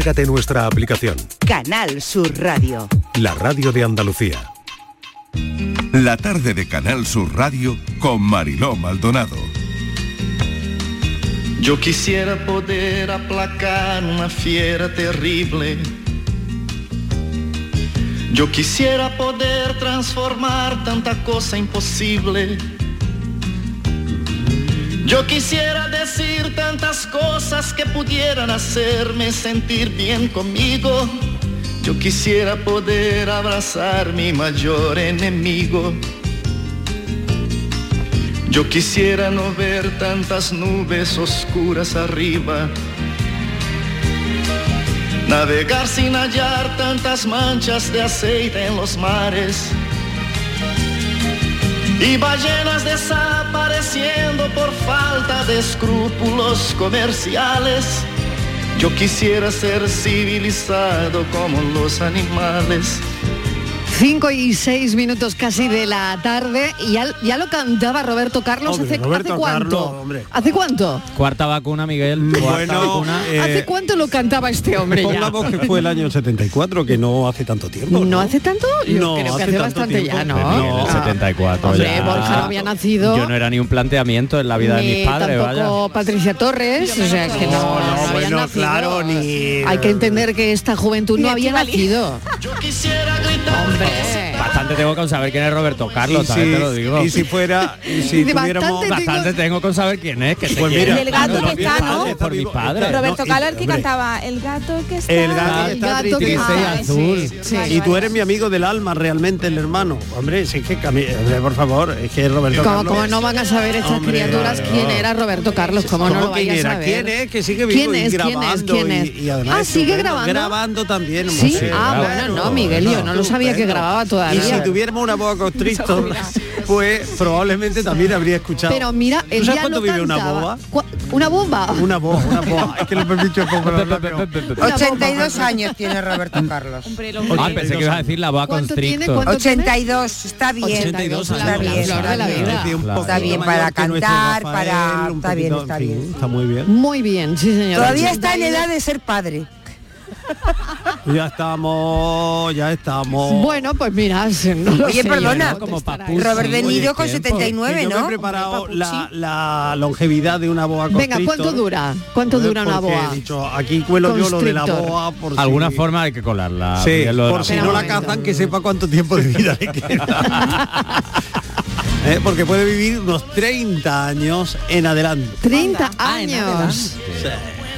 Descárgate nuestra aplicación, Canal Sur Radio. la radio de Andalucía. La tarde de Canal Sur Radio con Mariló Maldonado. Yo quisiera poder aplacar una fiera terrible. Yo quisiera poder transformar tanta cosa imposible. Yo quisiera decir tantas cosas que pudieran hacerme sentir bien conmigo. Yo quisiera poder abrazar mi mayor enemigo. Yo quisiera no ver tantas nubes oscuras arriba. Navegar sin hallar tantas manchas de aceite en los mares. Y ballenas desapareciendo por falta de escrúpulos comerciales. Yo quisiera ser civilizado como los animales. 5 y 6 minutos casi de la tarde y ya, ya lo cantaba Roberto Carlos Hombre, hace, Roberto ¿hace cuánto? Carlos. ¿Hace cuánto? Cuarta vacuna, Miguel. Cuarta Bueno, vacuna. eh, ¿Hace cuánto lo cantaba este hombre ya? Que fue el año 74, que no hace tanto tiempo. ¿No hace tanto? Yo No, creo que hace bastante tiempo. ya, ¿no? El Ah. 74 Hombre, ya. Borja no había nacido. Yo no era ni un planteamiento en la vida de mis padres, tampoco vaya. Patricia Torres, o sea que no, No, no, bueno, nacido. claro, ni... Hay que entender que esta juventud no había nacido. Yo quisiera gritar. Hombre. Yeah. Bastante tengo con saber quién es Roberto Carlos, si, Te lo digo. y si fuera, y si tuviéramos... bastante Bastante tengo con saber quién es. Que Pues mira, el gato Por que está, ¿no? Por mis padres. vivo. Roberto Carlos el que hombre. cantaba El gato que está. El gato que El está gato triste azul. sí, Sí. Y tú eres mi amigo del alma, realmente, el hermano. Hombre, si es que, hombre, por favor, es que Roberto Como, Carlos... como no van a saber estas Hombre, criaturas claro. quién era Roberto Carlos, como no ¿Cómo lo era? a saber. ¿Quién es? Que sigue vivo ¿Quién y es? ¿Quién es? grabando ¿Quién es? y- y además ah, sigue estupendo, grabando. grabando también. Sí, ah, bueno, no, Miguel, yo no lo sabía que grababa todavía. Si tuviéramos una boa constrictor, pues probablemente también habría escuchado. Pero mira, ¿Tú él sabes ya cuánto vive una cantaba. boa? ¿Una bomba? Una boa, una boa. Es que lo he dicho poco. Una bomba. 82 años tiene Roberto Carlos. Ah, pensé que ibas a decir la boa constrictor. ¿Cuánto tiene? 82, está bien. 82 está años, bien. Claro. poquito Está bien para cantar, para- está bien, está bien. Está muy bien. Muy bien, sí señor. Todavía está en edad de ser padre. Ya estamos, ya estamos. Bueno, pues mira, no Oye, perdona, yo no como. Robert De Niro con tiempo. 79, Que yo me he ¿no? preparado la, la longevidad de una boa Venga. ¿cuánto dura? ¿Cuánto dura una boa? he dicho, aquí cuelo yo lo de la boa por si- Alguna forma hay que colarla. Sí, por la si no la cazan, que sepa cuánto tiempo de vida le queda. Eh, Porque puede vivir unos 30 años en adelante. 30 Ah, en años.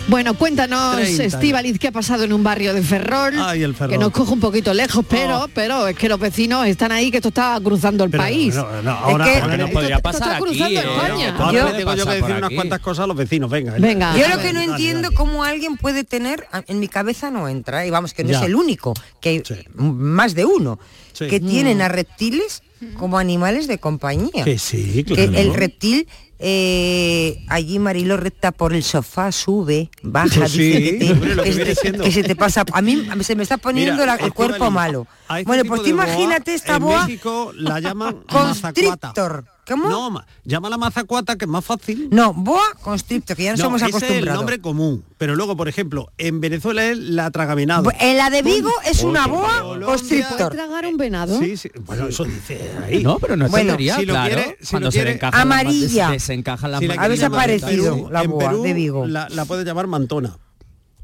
Bueno, cuéntanos, 30 años. Estíbaliz, qué ha pasado en un barrio de Ferrol, Ay, el Ferrol. que nos coge un poquito lejos, pero Oh. pero es que los vecinos están ahí, que esto está cruzando el Pero, país. no, no, ahora, que- ahora nos puede- podría esto está pasar aquí, cruzando ¿eh? España. Esto ahora puede tengo yo que decir unas cuantas cosas a los vecinos. Venga, Venga. Yo lo que no entiendo dale. cómo alguien puede tener, en mi cabeza no entra, y vamos, que no Ya. es el único, que Sí. más de uno, Sí. que Mm. tienen a reptiles como animales de compañía. Que sí, Que claro. el reptil, eh, allí Marilo recta por el sofá, sube, baja, sí, dice que, te- hombre, lo que que se te- siendo. que se te pasa. A mí se me está poniendo Mira, la- el cuerpo malo. este Bueno, pues tú imagínate esta en boa México la llaman constrictor. ¿Cómo? No, ma- llámala mazacuata, que es más fácil. No, boa constrictor, que ya no, No, somos ese es el nombre común. Pero luego, por ejemplo, en Venezuela es la tragaminado. En la de Vigo es una boa ¿Puede constrictor. tragar un venado? Sí, sí. Bueno, eso dice ahí. No, pero no es Bueno, si lo claro. quiere- si Cuando lo se quiere- le encajan las Amarilla. manos, desencajan las Si la manos. Ha Perú- la en boa Perú de Vigo. La, la puedes llamar mantona.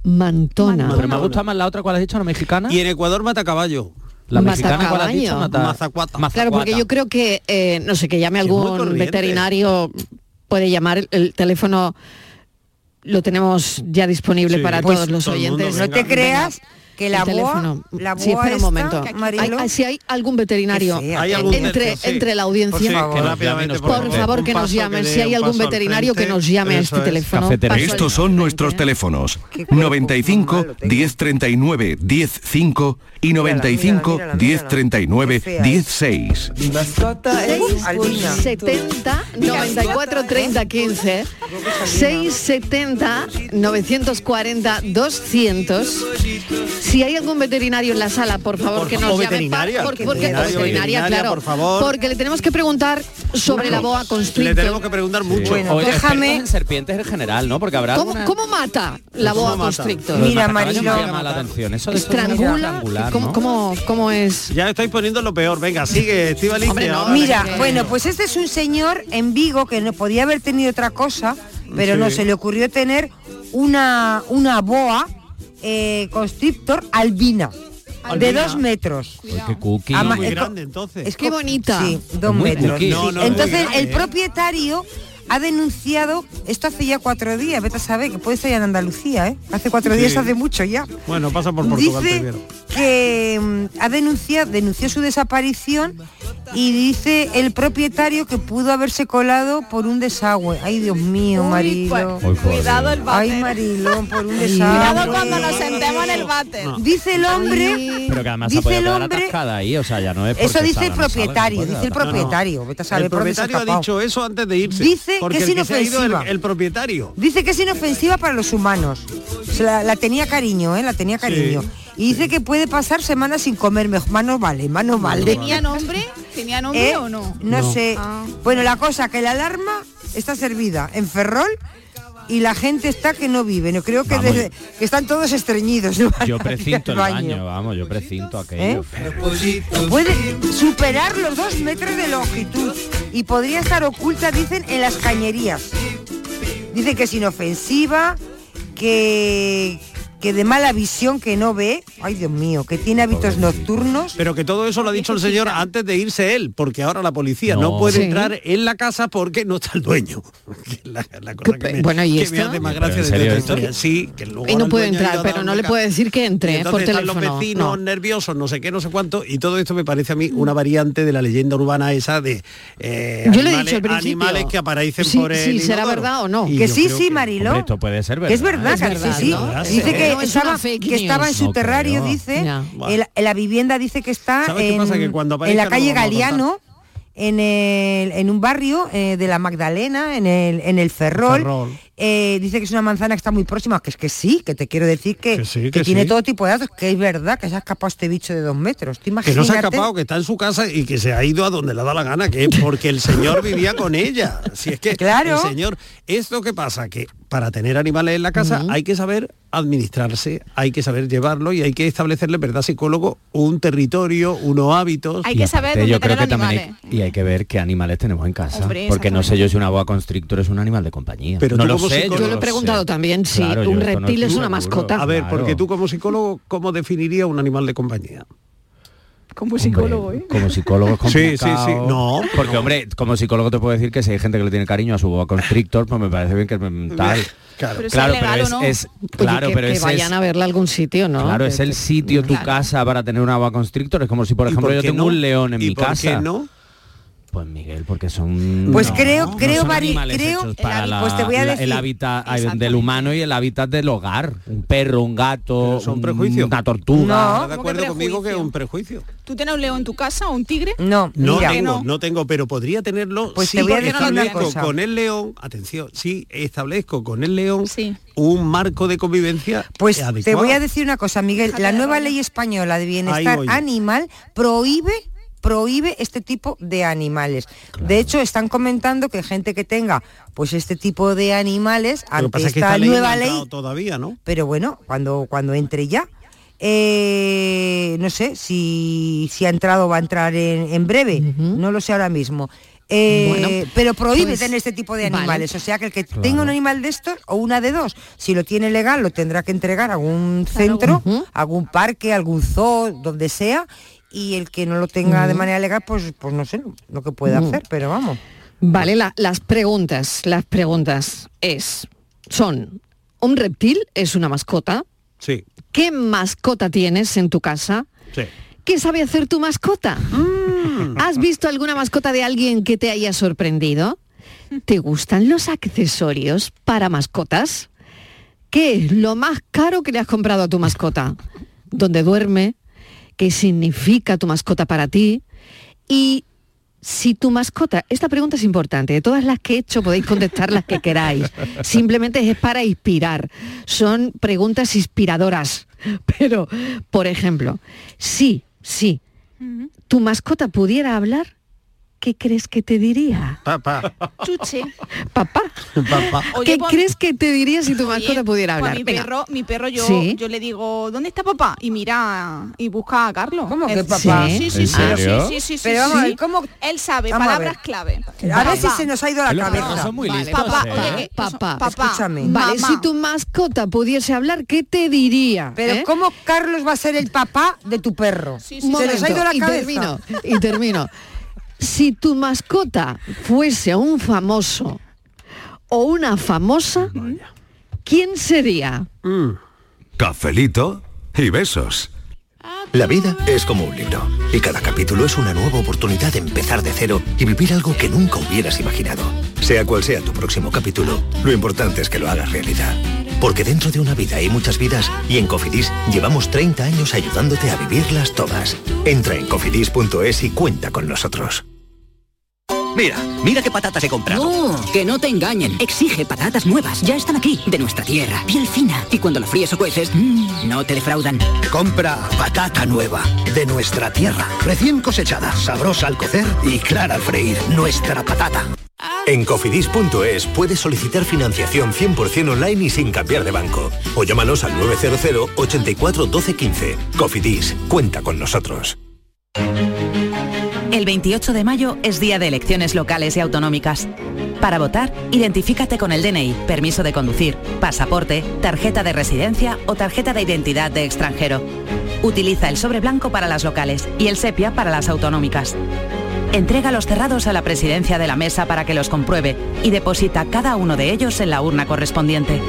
Mantona. Pero me gusta más la otra, ¿cuál has dicho? ¿La mexicana? Y en Ecuador mata caballo. La mexicana, ¿cuál has Matacaballo. dicho? Mata- Mazacuata. Claro, porque yo creo que, eh, no sé, que llame algún veterinario, puede llamar, el, el teléfono lo tenemos ya disponible Sí. para Pues todos los todo el mundo, oyentes. No te Venga. Que la El boa, teléfono. la boa sí, espera un momento. Hay- hay- si hay algún veterinario. Hay algún entre, sí. entre la audiencia, Por, sí, favor. que Por rápidamente, por porque favor que nos llamen. Si hay algún veterinario que nos llame a este es. teléfono. Estos son nuestros teléfonos. Qué cuerpo 95 malo tengo. 1039 105 y 95 mírala, mírala. 1039 Qué fea es. 16. Albina. 670 94 30 15 670 940 200 Si hay algún veterinario en la sala, por favor, Por que nos llame. porque, veterinaria, veterinaria, claro. por favor. Porque le tenemos que preguntar sobre la boa Le constrictor. tenemos que preguntar mucho. Bueno, Oye, déjame- en serpientes en general, ¿no? Porque habrá ¿Cómo, alguna- cómo mata la ¿Cómo boa constrictor? Mira, Marilo. llama la atención. Eso de ¿Estrangula? estrangular, ¿Cómo, ¿no? cómo, cómo es? Ya estáis poniendo lo peor. Venga, sigue, Estivaliz. No, Mira, que- bueno, pues este es un señor en Vigo que no podía haber tenido otra cosa, pero Sí. no, se le ocurrió tener una, una boa eh, constrictor albina, de Albina. dos metros. Uy, qué cookie. Ama- muy grande, entonces. es Qué co- bonita. Sí, dos metros. No, no, Entonces el ¿eh? propietario ha denunciado, esto hace ya cuatro días, vete a saber, que puede estar ya en Andalucía, ¿eh? Hace cuatro Sí. días, hace mucho ya. Bueno, pasa por Portugal dice primero. que mm, ha denunciado, denunció su desaparición y dice el propietario que pudo haberse colado por un desagüe. Ay, Dios mío, Uy, Marilo. pues, cuidado el Ay, váter. Marilo, por un Cuidado desagüe. cuando nos sentemos en el váter. Dice el hombre, Pero que además se dice puede el hombre, atascada ahí, o sea, ya no es eso dice el no propietario, no dice el propietario. Vete a saber El propietario ha dicho eso antes de irse. Dice que porque es el se ha ido el, inofensiva. el propietario. Dice que es inofensiva para los humanos. La, la tenía cariño, ¿eh? La tenía cariño. Y dice que puede pasar semanas sin comer. mejor- Más no vale, más no vale. ¿Tenía nombre? ¿Tenía nombre ¿Eh? o no? No, sé. Ah. Bueno, la cosa que la alarma está servida en Ferrol y la gente está que no vive. No creo que, desde- que están todos estreñidos. ¿no? Yo precinto el baño. baño, vamos, yo precinto ¿Eh? aquello. Puede superar los dos metros de longitud y podría estar oculta, dicen, en las cañerías. Dice que es inofensiva, que, que de mala visión, que no ve. Ay, Dios mío, que tiene hábitos nocturnos. Pero que todo eso lo ha dicho el señor antes de irse él, porque ahora la policía no, No. puede Sí. entrar en la casa porque no está el dueño. Que es la, la cosa ¿Qué que pe- me, bueno, ¿y que esto? me hace más Pero gracia ¿en de serio esta esto? historia. Sí, que luego Y no puede entrar, pero no le puede decir que Y entre ¿eh? por entonces están teléfono. los vecinos no. nerviosos, no sé qué, no sé cuánto, y todo esto me parece a mí una variante de la leyenda urbana esa de eh, Yo le he animales, dicho al principio. animales que aparecen Sí, por el sí, será verdad o no. Y Que sí, sí, que- Marilo. Hombre, esto puede ser Que es verdad, Es que verdad, sí, sí. ¿no? Dice Sí. Que, No es estaba, que en su No terrario, creo. dice. En, en la vivienda dice que está ¿Sabes qué en, pasa? Que cuando en la calle Galiano, en, el, en un barrio eh, de la Magdalena, en el, en el Ferrol. Ferrol. Eh, dice que es una manzana que está muy próxima, que es que sí, que te quiero decir que, Que sí, que que tiene todo tipo de datos, que es verdad que se ha escapado este bicho de dos metros. ¿Te Que no se ha escapado, que está en su casa y que se ha ido a donde le da la gana, que es porque el señor vivía con ella. Si es que Claro. el señor, esto que pasa, que para tener animales en la casa hay que saber administrarse, hay que saber llevarlo y hay que establecerle, ¿verdad, psicólogo? Un territorio, unos hábitos. Hay Y que saber dónde yo creo que también animales. hay, y hay que ver qué animales tenemos en casa Hombre, porque no sé yo si una boa constrictor es un animal de compañía Pero no lo sé psicólogo- Yo lo he preguntado sé. también, Claro, yo un reptil es una seguro. mascota. A ver, Claro. porque tú como psicólogo, ¿cómo definirías un animal de compañía? Como Hombre, psicólogo, ¿eh? Como psicólogo es Sí, sí, sí. complicado. No, Porque, hombre, como psicólogo te puedo decir que si hay gente que le tiene cariño a su boa constrictor, pues me parece bien que es tal. Claro. Pero claro, es pero es, o no. es- Oye, claro, que, pero que ese vayan es, a verla a algún sitio, ¿no? claro, Que- es el sitio, tu Claro. casa para tener una boa constrictor. Es como si, por ¿Y ejemplo, por yo tengo no? un león en ¿Y mi por casa. qué no? Pues Miguel, porque son Pues no, creo- no creo, son Mari- animales creo- hechos para el- la- pues te voy a la- decir- el hábitat del humano y el hábitat del hogar, un perro, un gato, son un- prejuicios. una tortuga. No. ¿Estás de ¿cómo que acuerdo conmigo que es prejuicio? un prejuicio? ¿Tú tienes un león en tu casa o un tigre? No, No mira, tengo, no. no. tengo, pero podría tenerlo Pues si te voy a decir una establezco cosa. con el león, atención, si establezco con el león Sí. un marco de convivencia Pues te voy a decir una cosa, Miguel. La nueva ley española de bienestar animal prohíbe prohíbe este tipo de animales. De hecho, están comentando que gente que tenga pues este tipo de animales ante pasa que esta esta ley no nueva ley, todavía, ¿no? pero bueno, cuando cuando entre ya eh, no sé si, si ha entrado o va a entrar en, en breve, no lo sé ahora mismo. Eh, Bueno, pero prohíbe pues, tener este tipo de vale. animales, o sea que el que tenga un animal de estos o una de dos, si lo tiene legal lo tendrá que entregar a algún centro, algún parque, algún zoo, donde sea, y el que no lo tenga de manera legal, pues pues no sé lo que puede hacer, pero vamos. Vale, la- las preguntas, las preguntas es, son, ¿un reptil es una mascota? Sí, ¿Qué mascota tienes en tu casa? sí. ¿Qué sabe hacer tu mascota? Mm. ¿Has visto alguna mascota de alguien que te haya sorprendido? ¿Te gustan los accesorios para mascotas? ¿Qué es lo más caro que le has comprado a tu mascota? ¿Dónde duerme? ¿Qué significa tu mascota para ti? ¿Y si tu mascota, esta pregunta es importante, de todas las que he hecho podéis contestar las que queráis, simplemente es para inspirar, son preguntas inspiradoras, pero, por ejemplo, si, si tu mascota pudiera hablar, ¿qué crees que te diría? Papá. Chuche. Papá. Papá. Oye, ¿Qué pues- crees que te diría si tu Oye, mascota pudiera pues hablar? mi Venga. perro, mi perro yo, Sí. yo le digo, ¿dónde está papá? Y mira y busca a Carlos. ¿Cómo que papá? Sí, sí, sí, ¿En sí, sí, sí, sí, Pero vamos a ver, ¿cómo- Él sabe Vamos a palabras ver. clave. A ver si se nos ha ido la cabeza. son muy Vale, listos. papá, ¿eh? oye, Papá. papá, Escúchame. Vale, mamá. si tu mascota pudiese hablar, ¿qué te diría? Pero ¿Eh? ¿cómo Carlos va a ser el papá de tu perro? Sí, sí, Se momento, nos ha ido la y cabeza. termino, y termino. Si tu mascota fuese un famoso o una famosa, ¿quién sería? Cafelito y besos. La vida es como un libro y cada capítulo es una nueva oportunidad de empezar de cero y vivir algo que nunca hubieras imaginado. Sea cual sea tu próximo capítulo, lo importante es que lo hagas realidad. Porque dentro de una vida hay muchas vidas y en Cofidis llevamos 30 años ayudándote a vivirlas todas. Entra en cofidis.es y cuenta con nosotros. Mira, mira qué patatas he comprado. No, que no te engañen. Exige patatas nuevas. Ya están aquí, de nuestra tierra. Piel fina. Y cuando lo fríes o cueces, mmm, no te defraudan. Compra patata nueva de nuestra tierra, recién cosechada, sabrosa al cocer y clara al freír. Nuestra patata. En cofidis.es puedes solicitar financiación 100% online y sin cambiar de banco. O llámanos al 900 84 12 15. Cofidis, cuenta con nosotros. El 28 de mayo es día de elecciones locales y autonómicas. Para votar, identifícate con el DNI, permiso de conducir, pasaporte, tarjeta de residencia o tarjeta de identidad de extranjero. Utiliza el sobre blanco para las locales y el sepia para las autonómicas. Entrega los cerrados a la presidencia de la mesa para que los compruebe y deposita cada uno de ellos en la urna correspondiente.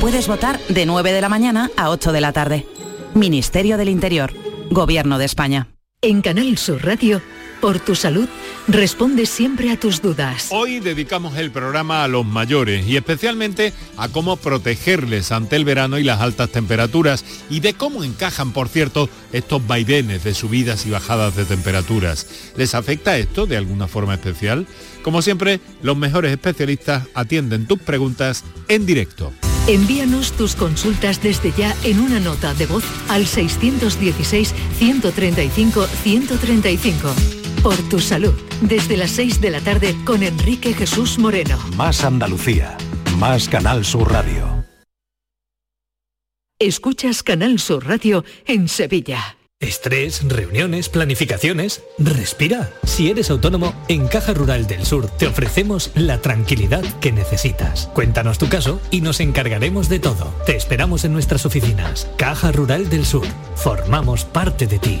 Puedes votar de 9 de la mañana a 8 de la tarde. Ministerio del Interior, Gobierno de España. En Canal Sur Radio, por tu salud, responde siempre a tus dudas. Hoy dedicamos el programa a los mayores y especialmente a cómo protegerles ante el verano y las altas temperaturas y de cómo encajan, por cierto, estos vaivenes de subidas y bajadas de temperaturas. ¿Les afecta esto de alguna forma especial? Como siempre, los mejores especialistas atienden tus preguntas en directo. Envíanos tus consultas desde ya en una nota de voz al 616-135-135. Por tu salud, desde las 6 de la tarde con Enrique Jesús Moreno. Más Andalucía. Más Canal Sur Radio. Escuchas Canal Sur Radio en Sevilla. Estrés, reuniones, planificaciones. Respira. Si eres autónomo, en Caja Rural del Sur te ofrecemos la tranquilidad que necesitas. Cuéntanos tu caso y nos encargaremos de todo. Te esperamos en nuestras oficinas. Caja Rural del Sur. Formamos parte de ti.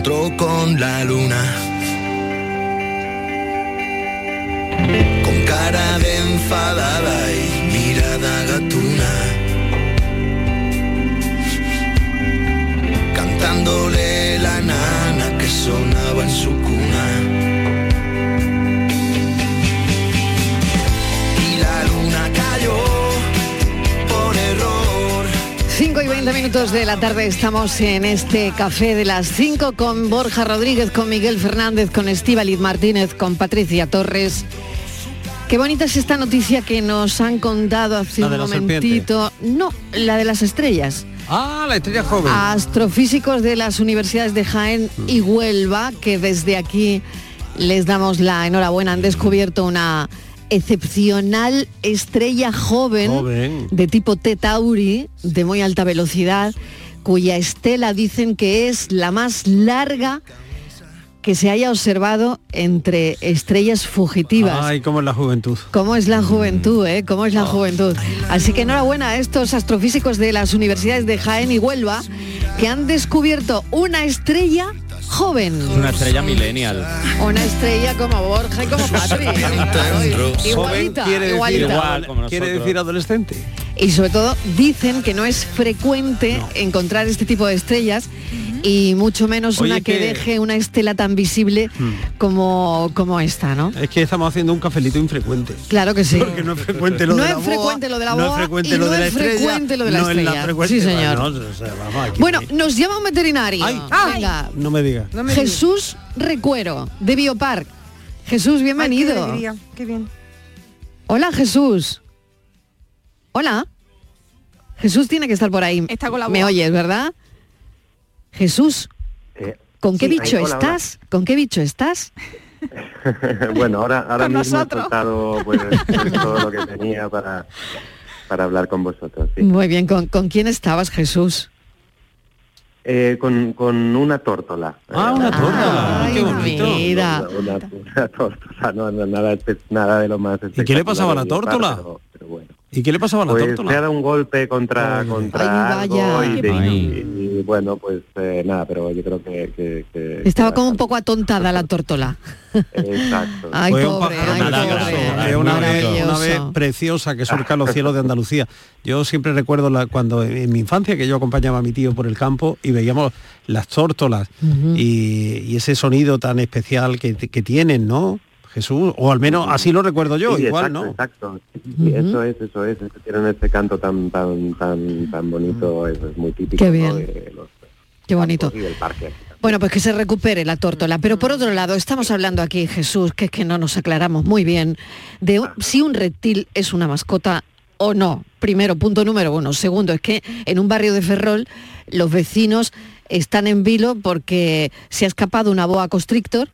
Encontró con la luna. Con cara de enfadada y mirada gatuna. Cantándole la nana que sonaba en su cuna. 5 y 20 minutos de la tarde estamos en este café de las 5 con Borja Rodríguez, con Miguel Fernández, con Estíbaliz Martínez, con Patricia Torres. Qué bonita es esta noticia que nos han contado hace un momentito. No, la de las estrellas. Ah, la estrella joven. Astrofísicos de las universidades de Jaén y Huelva, que desde aquí les damos la enhorabuena, han descubierto una excepcional estrella joven, Joven. de tipo T Tauri, de muy alta velocidad, cuya estela dicen que es la más larga que se haya observado entre estrellas fugitivas. Ay, cómo es la juventud. ¿Cómo es la juventud, eh? ¿Cómo es la juventud? Así que enhorabuena a estos astrofísicos de las universidades de Jaén y Huelva que han descubierto una estrella joven. Una estrella millennial. Una estrella como Borja y como Patri. Igualita, quiere decir, igualita. Igual, quiere decir adolescente. Y sobre todo dicen que no es frecuente encontrar este tipo de estrellas y mucho menos Oye, una que, que- deje una estela tan visible como, como esta, ¿no? Es que estamos haciendo un cafelito infrecuente. Claro que sí. Porque no es frecuente lo No de es la boa, frecuente lo de la no es frecuente y lo no de la es estrella, frecuente lo de la no es la estrella. frecuente. Sí, señor. Bueno, o sea, vamos, aquí- Bueno, nos llama un veterinario. Venga. no me digas. Jesús Recuero, de Biopark. Jesús, bienvenido. Ay, qué alegría, qué bien. Hola, Jesús. Hola. Jesús tiene que estar por ahí. Está con la Me oyes, ¿verdad? Jesús, ¿con qué sí, bicho hola, hola. estás? ¿Con qué bicho estás? bueno, ahora, ahora mismo nosotros. he soltado pues, todo lo que tenía para, para hablar con vosotros. sí. Muy bien, ¿con, con quién estabas, Jesús? Eh, con, con una tórtola. Ah, una tórtola. Ay, qué bonito. mira. Una, una tórtola, no, no, nada, nada de lo más ¿Y qué le pasaba a la tórtola? ¿Y qué le pasaba a la Pues tórtola? se ha dado un golpe contra, contra Ay, algo vaya. y, Qué de- pena. y- y, bueno, pues eh, nada, pero yo creo que... que- que- Estaba como un poco atontada la tórtola. Exacto. Ay, Fue un pobre, pájaro es una ave, una ave preciosa que surca los cielos de Andalucía. Yo siempre recuerdo la- cuando en mi infancia que yo acompañaba a mi tío por el campo y veíamos las tórtolas y, y ese sonido tan especial que, que tienen, ¿no? Jesús, o al menos así lo recuerdo yo, Sí, igual, exacto, ¿no? Exacto, Sí, eso es, eso es, tienen este canto tan tan tan tan bonito, eso es muy típico Qué ¿no? bien. de los Qué bonito. y del parque. Bueno, pues que se recupere la tórtola. Pero por otro lado, estamos hablando aquí, Jesús, que es que no nos aclaramos muy bien de un- si un reptil es una mascota o no. Primero, punto número uno. Segundo, es que en un barrio de Ferrol los vecinos están en vilo porque se ha escapado una boa constrictor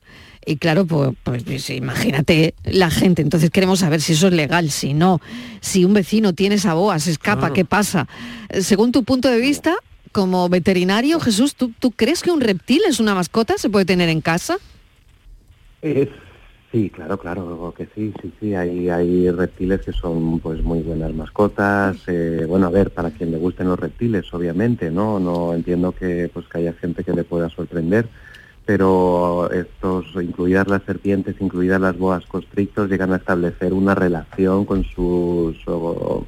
y claro, pues, pues, pues, imagínate la gente. Entonces queremos saber si eso es legal, si no, si un vecino tiene esa boa, se escapa, Claro. ¿qué pasa? Eh, Según tu punto de vista, como veterinario, Jesús, ¿tú, ¿tú crees que un reptil es una mascota? ¿Se puede tener en casa? Es- sí, claro, claro que sí, sí, sí, hay, hay reptiles que son pues muy buenas mascotas, eh, bueno, a ver, para quien le gusten los reptiles, obviamente, ¿no? No entiendo que pues que haya gente que le pueda sorprender, pero estos, incluidas las serpientes, incluidas las boas constrictos, llegan a establecer una relación con sus o-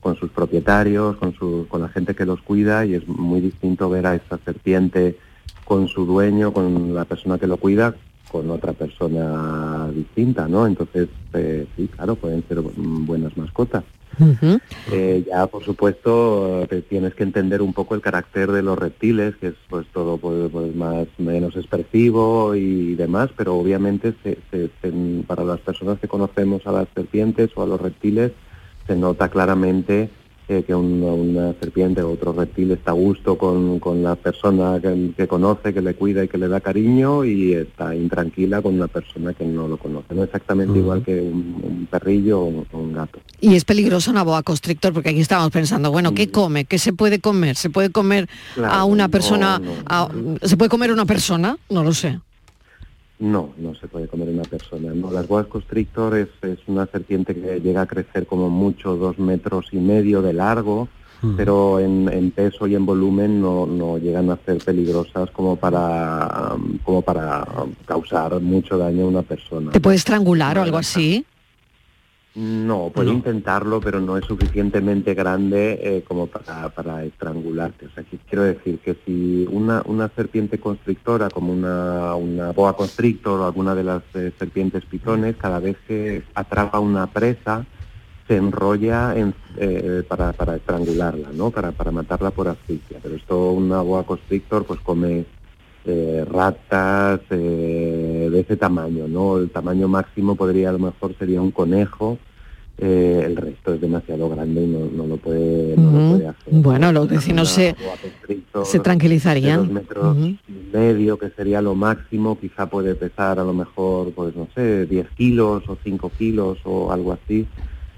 con sus propietarios, con su, con la gente que los cuida y es muy distinto ver a esta serpiente con su dueño, con la persona que lo cuida, con otra persona distinta, ¿no? Entonces, eh, sí, claro, pueden ser buenas mascotas. Eh, ya, por supuesto, te tienes que entender un poco el carácter de los reptiles, que es pues todo pues, pues, más menos expresivo y demás, pero obviamente se- se- se- para las personas que conocemos a las serpientes o a los reptiles, se nota claramente eh, que un- una serpiente o otro reptil está a gusto con, con la persona que, que conoce, que le cuida y que le da cariño y está intranquila con una persona que no lo conoce. No exactamente igual que un, un perrillo o un, gato. Y es peligroso una boa constrictor porque aquí estamos pensando, bueno, ¿qué come? ¿Qué se puede comer? ¿Se puede comer a una no, persona? no. a- ¿Se puede comer una persona? No lo sé. No, no se puede comer una persona. No, las boas constrictor es, es una serpiente que llega a crecer como mucho dos metros y medio de largo, pero en, en peso y en volumen no, no llegan a ser peligrosas como para como para causar mucho daño a una persona. ¿Te puede estrangular o algo así? No, puede intentarlo, pero no es suficientemente grande eh, como para, para estrangularte. O sea, que quiero decir que si una, una serpiente constrictora, como una, una boa constrictor o alguna de las eh, serpientes pitones, cada vez que atrapa una presa, se enrolla en, eh, para, para estrangularla, ¿no? Para, para matarla por asfixia. Pero esto, una boa constrictor, pues come eh, ratas eh, de ese tamaño, ¿no? El tamaño máximo podría a lo mejor sería un conejo, eh, el resto es demasiado grande y no, no lo puede, no lo puede hacer. Bueno, los vecinos se, se tranquilizarían. dos metros y medio, que sería lo máximo, quizá puede pesar a lo mejor, pues no sé, 10 kilos o 5 kilos o algo así.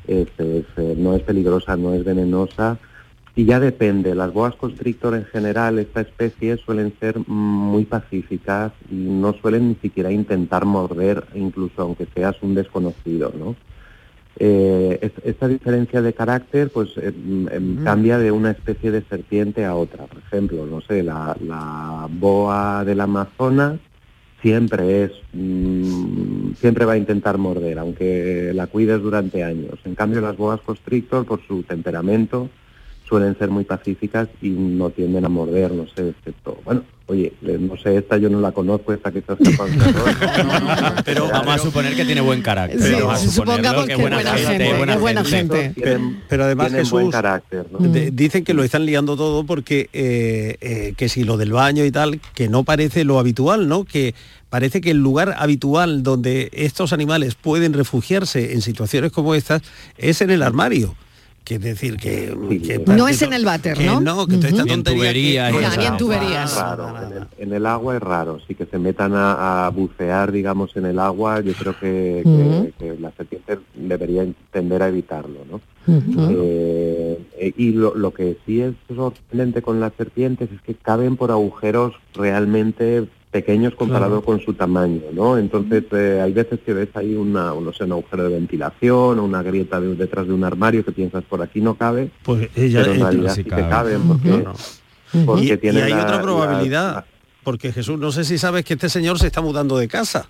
Es- es, eh, no es peligrosa, no es venenosa. Y ya depende, las boas constrictor en general, esta especie suelen ser muy pacíficas y no suelen ni siquiera intentar morder, incluso aunque seas un desconocido, ¿no? Eh, es- esta diferencia de carácter pues eh, em, cambia de una especie de serpiente a otra. Por ejemplo, no sé, la, la boa del Amazonas siempre es mm, siempre va a intentar morder, aunque la cuides durante años. En cambio, las boas constrictor, por su temperamento, suelen ser muy pacíficas y no tienden a morder, no sé, excepto, bueno, oye, le- no sé, esta yo no la conozco, esta que está escapando. Pero vamos a suponer que tiene buen carácter. Sí, vamos a supongamos que que buena, buena gente, gente, buena gente. gente. Tienen- Pero además Jesús, buen carácter, ¿no? de- dicen que lo están liando todo porque eh, eh, que si lo del baño y tal, que no parece lo habitual, ¿no? Que parece que el lugar habitual donde estos animales pueden refugiarse en situaciones como estas es en el armario. Que es decir, que... que No es en el váter, que ¿no? no, que Ujú. Ni en tuberías que- en tuberías. raro. En el, en el agua es raro, sí que se metan a, a bucear, digamos, en el agua, yo creo que, Ujú. que la serpiente debería tender a evitarlo, ¿no? Eh, y lo, lo que sí es sorprendente con las serpientes es que caben por agujeros realmente pequeños comparado Claro. con su tamaño, ¿no? Entonces eh, hay veces que ves ahí una, no sé, un agujero de ventilación o una grieta de- detrás de un armario que piensas por aquí no cabe, Pues ella, pero en realidad sí sí, cabe. que caben porque, porque Y, y tienen hay la- otra la- probabilidad, porque Jesús, no sé si sabes que este señor se está mudando de casa.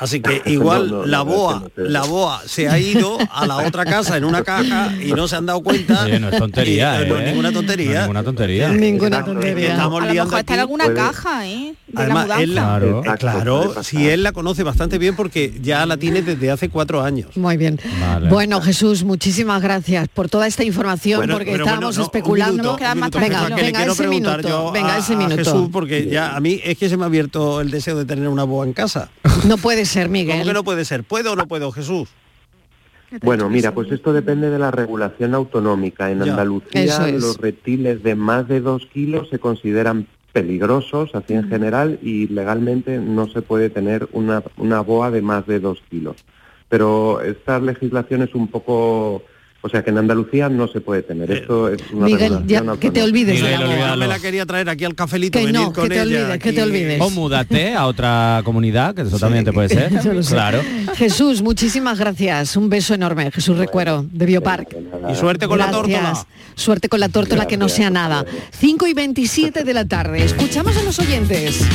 Así que igual No, no, la no, boa, no la boa se ha ido a la otra casa en una caja y no se han dado cuenta. Oye, no es tontería, Y, no ¿eh? es ninguna tontería. No es ninguna tontería. Ninguna tontería. Estamos A lo liando mejor está en alguna puede- caja, ¿eh? De Además, la él. Claro. eh, Exacto, claro, si él la conoce bastante bien porque ya la tiene desde hace cuatro años. Muy bien. Vale. Bueno, Jesús, muchísimas gracias por toda esta información, Bueno, porque estábamos bueno, no, un especulando. minuto, un venga, venga, ese minuto, yo venga, ese a minuto. Jesús, porque ya a mí es que se me ha abierto el deseo de tener una boa en casa. No puede ser, ¿Cómo que Miguel. no puede ser? ¿Puedo o no puedo, Jesús? Bueno, mira, pues esto depende de la regulación autonómica. En. Andalucía es. los reptiles de más de dos kilos se consideran peligrosos, así en general, y legalmente no se puede tener una, una boa de más de dos kilos. Pero esta legislación es un poco... O sea, que en Andalucía no se puede tener. Esto es una Miguel, ya, que te olvides de Miguel. No me la quería traer aquí al cafelito, Que venir no, con que te ella olvides, que te olvides. O múdate a otra comunidad, que eso también te puede ser. Claro. Jesús, muchísimas gracias. Un beso enorme. Jesús Recuero, de Biopark. Y suerte con la tórtola. Suerte con la tórtola que no sea nada. 5 y 27 de la tarde. Escuchamos a los oyentes.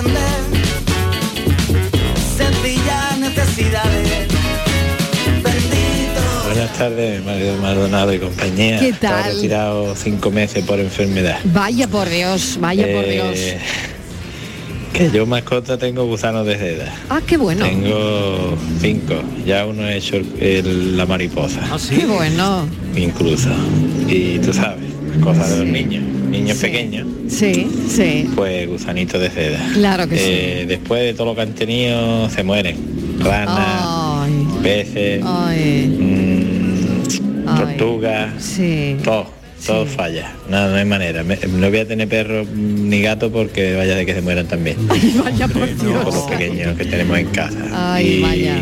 Comprender sencillas necesidades. Bendito. Buenas tardes, Mario Maldonado y compañía. ¿Qué Estaba tal? retirado cinco meses por enfermedad. Vaya por Dios, vaya por Eh, Dios. Que yo mascota tengo gusanos de seda. Ah, qué bueno. Tengo cinco. Ya uno he hecho el- el- la mariposa. Ah, Qué bueno. Incluso. Y tú sabes, cosas de los niños. Niños pequeños, Sí, sí. pues gusanitos de seda. Claro que sí. Eh, Después de todo lo que han tenido, se mueren. Ranas, Ay, peces, ay, mm, Ay. tortugas. sí. Todo, todo falla. No, no hay manera. Me- no voy a tener perro ni gato porque vaya de que se mueran también. Vaya por Por los pequeños que tenemos en casa. Ay, y, vaya.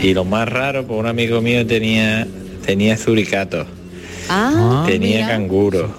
y lo más raro, pues un amigo mío tenía tenía zuricato, Ah, tenía mira. canguro,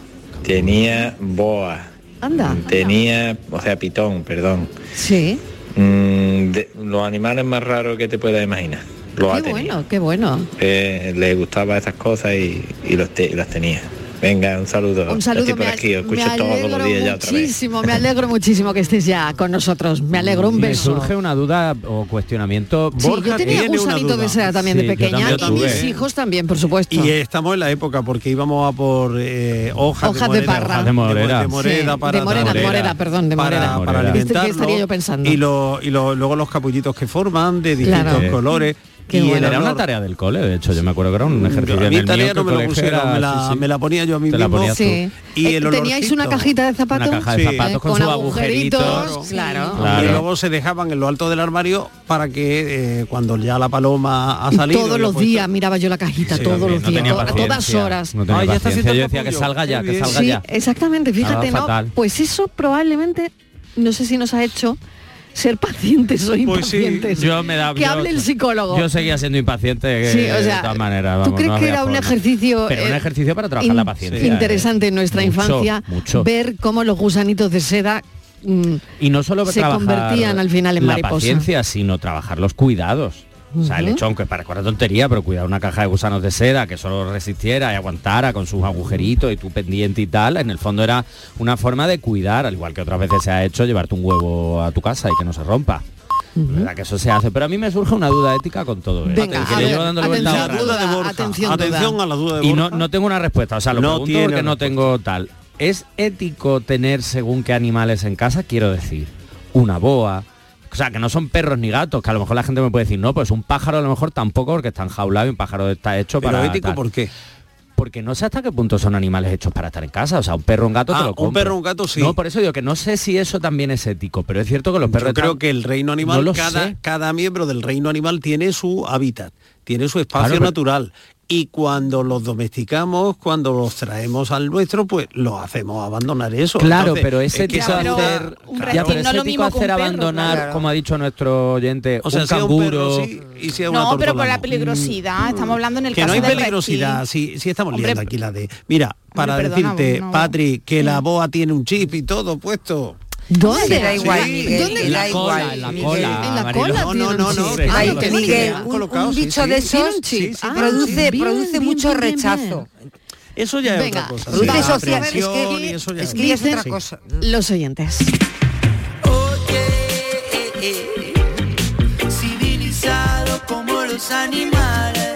tenía boa, Anda. tenía, o sea, pitón, perdón. Sí. Mm, de- los animales más raros que te puedas imaginar. Los Qué bueno, qué bueno. Eh, le gustaba esas cosas y, y los te- y las tenía. Venga, un saludo. Un saludo. Por aquí, escucho todos los días ya otra. Muchísimo, me alegro muchísimo que estés ya con nosotros. Me alegro, un beso. Me surge una duda o cuestionamiento. Sí, Borja yo tenía gusanito de seda también de pequeña también, y mis hijos también, por supuesto. Y estamos en la época porque íbamos a por eh, hojas, hojas de, morera, de, parra. de morera. De morera, para, de morera, perdón, de morera. Para, para estaría yo pensando? Y, lo, y luego los capullitos que forman de distintos colores. Qué y era una tarea del cole, de hecho, yo me acuerdo que era un ejercicio yo, a tarea no me lo pusieron, me, la, ponía yo a mí mismo. Sí. Y el Teníais una cajita de zapatos, una caja de zapatos con, agujeritos, claro. claro. Y luego se dejaban en lo alto del armario para que eh, cuando ya la paloma ha salido todos los días miraba yo la cajita, todos los días, a todas horas. Decía que salga ya. Exactamente, fíjate, no, pues eso probablemente no sé si nos ha hecho ser pacientes o pues impacientes. Yo me da, que hable el psicólogo. Yo seguía siendo impaciente de todas maneras. ¿Tú crees que era un ejercicio? Pero un eh, ejercicio para trabajar la paciencia. ¿eh? Interesante en nuestra infancia mucho. ver cómo los gusanitos de seda mm, y no solo se convertían al final en la mariposa. paciencia, sino trabajar los cuidados o sea, el lechón, que para cuál tontería, pero cuidar una caja de gusanos de seda que solo resistiera y aguantara con sus agujeritos y tu pendiente y tal, en el fondo era una forma de cuidar, al igual que otras veces se ha hecho, llevarte un huevo a tu casa y que no se rompa. Uh que eso se hace? Pero a mí me surge una duda ética con todo esto. Atención, Y no, no, tengo una respuesta, o sea, lo no pregunto porque no tengo tal. ¿Es ético tener según qué animales en casa? Quiero decir, una boa, o sea, que no son perros ni gatos, que a lo mejor la gente me puede decir, no, pues un pájaro a lo mejor tampoco, porque está enjaulado y un pájaro está hecho Pero para... ético tal. por qué? porque no sé hasta qué punto son animales hechos para estar en casa. O sea, un perro, un gato te ah, lo compro. Un perro, un gato sí. No, por eso digo que no sé si eso también es ético, pero es cierto que los perros. Yo creo que el reino animal, cada, miembro del reino animal tiene su hábitat, tiene su espacio natural y cuando los domesticamos, cuando los traemos al nuestro, pues los hacemos abandonar eso. Claro, Entonces, pero es ético hacer, ya, no es lo mismo hacer abandonar, como ha dicho nuestro oyente, o sea, un y si no, pero por la peligrosidad, mm. estamos hablando en el que caso no hay peligrosidad, sí, si, estamos Hombre, liando aquí la de. Mira, para decirte, Patri, que la boa tiene un chip y todo puesto. ¿Dónde? Era igual. En la cola, la cola. La cola. No, no, no, no. Que Miguel, un, bicho de esos produce, produce mucho rechazo. Eso ya es otra cosa. Social, es que, es, que es otra cosa. Los oyentes. Eh, eh, eh, civilizado como los animales.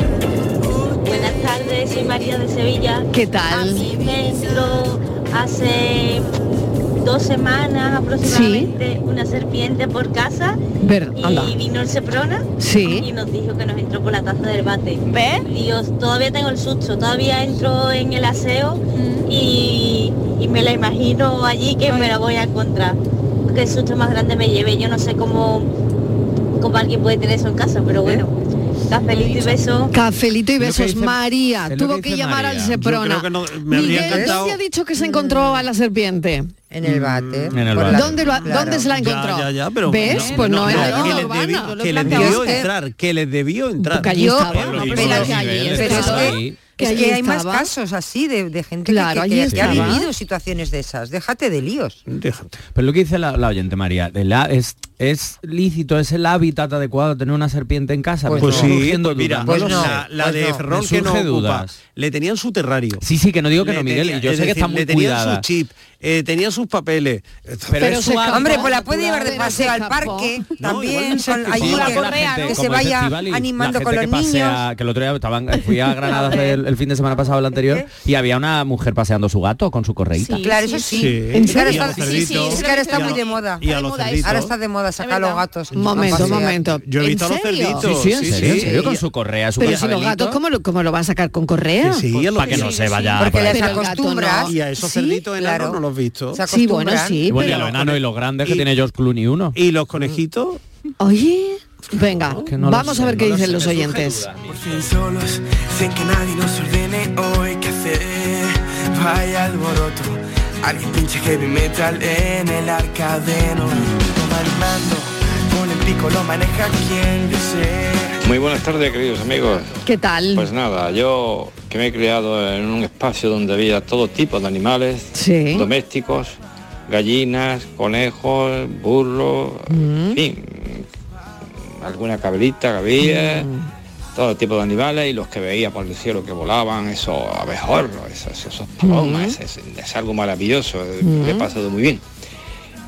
Buenas tardes, soy María de Sevilla. ¿Qué tal? A mi hace dos semanas aproximadamente una serpiente por casa y vino el Seprona y nos dijo que nos entró por la taza del bate. ¿Ves? Dios, todavía tengo el susto, todavía entro en el aseo y, me la imagino allí que me la voy a encontrar. Qué susto más grande me lleve, yo no sé cómo, cómo alguien puede tener eso en casa, pero bueno. Cafelito y besos. Cafelito y besos. María tuvo que, que llamar María. al Seprona. No, Miguel se ha dicho que se encontró a la serpiente. En el bate. Mm, en el bate. ¿Dónde, lo, claro. ¿Dónde se la encontró? Ya, ya, ya, pero ¿Ves? No, pues no, no, no que, les debió, que les debió entrar, que les debió entrar. Pero que es que hay más casos así de, gente que, ha vivido situaciones de esas. Déjate de líos. Pero lo que dice la, oyente María, de la, es, es lícito, es el hábitat adecuado tener una serpiente en casa. Pues, pues mira, pues pues la, de no. Ferrol dudas. Le tenían su terrario. Sí, sí, que no digo que no, Miguel, tenía, yo sé que está muy le tenían su chip, eh, tenían sus papeles. Pero, pero su escapó, hombre, pues la puede llevar de paseo al parque, también, allí, que, se vaya animando con los niños. Que el otro día estaban, fui a Granada el fin de semana pasado, el anterior, ¿Qué? y había una mujer paseando su gato con su correita. Sí, claro, eso sí. sí. Está, sí, es que ahora está muy de moda. Y a los ahora está de moda sacar los gatos. Momento, momento. Yo he visto a los cerditos. Sí, sí, en serio, en serio, con su correa, su Pero si los gatos, ¿cómo lo, cómo lo va a sacar con correa? Sí, pues, para que no se vaya. Porque les acostumbras. Y a esos cerditos enanos no los he visto. Sí, bueno, sí. Y bueno, y a los enanos y los grandes que tiene George Clooney uno. ¿Y los conejitos? Oye... Venga, vamos a ver qué dicen los oyentes. Muy buenas tardes, queridos amigos. ¿Qué tal? Pues nada, yo que me he criado en un espacio donde había todo tipo de animales domésticos, gallinas, conejos, burros, mm. fin, alguna cabrita que había, todo tipo de animales y los que veía por el cielo que volaban, esos abejorros, esos, esos palomas, Ujú. es, es algo maravilloso, eh, le he pasado muy bien.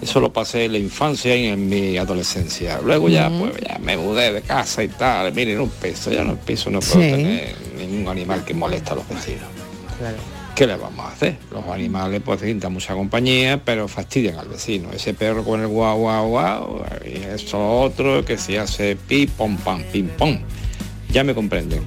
Eso lo pasé en la infancia y en mi adolescencia. Luego ya, pues, ya me mudé de casa y tal. Miren, un piso, ya en un piso no puedo Sí. tener ningún animal que molesta a los vecinos. ¿Qué le vamos a hacer? Los animales pues dan mucha compañía, pero fastidian al vecino. Ese perro con el guau guau guau, y eso otro que se hace pi pom pam pim pom. Ya me comprenden.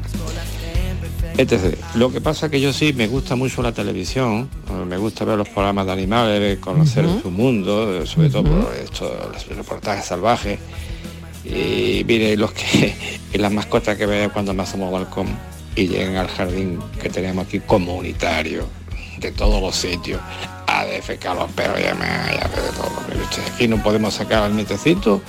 Etc. Lo que pasa que yo sí me gusta mucho la televisión, me gusta ver los programas de animales, conocer su mundo, sobre todo por esto, los reportajes salvajes. Y mire los que y las mascotas que veo cuando me asomo al balcón y llegan al jardín que tenemos aquí comunitario de todos los sitios a defecar los perros ya me ya ve de todo. Aquí no podemos sacar al nietecito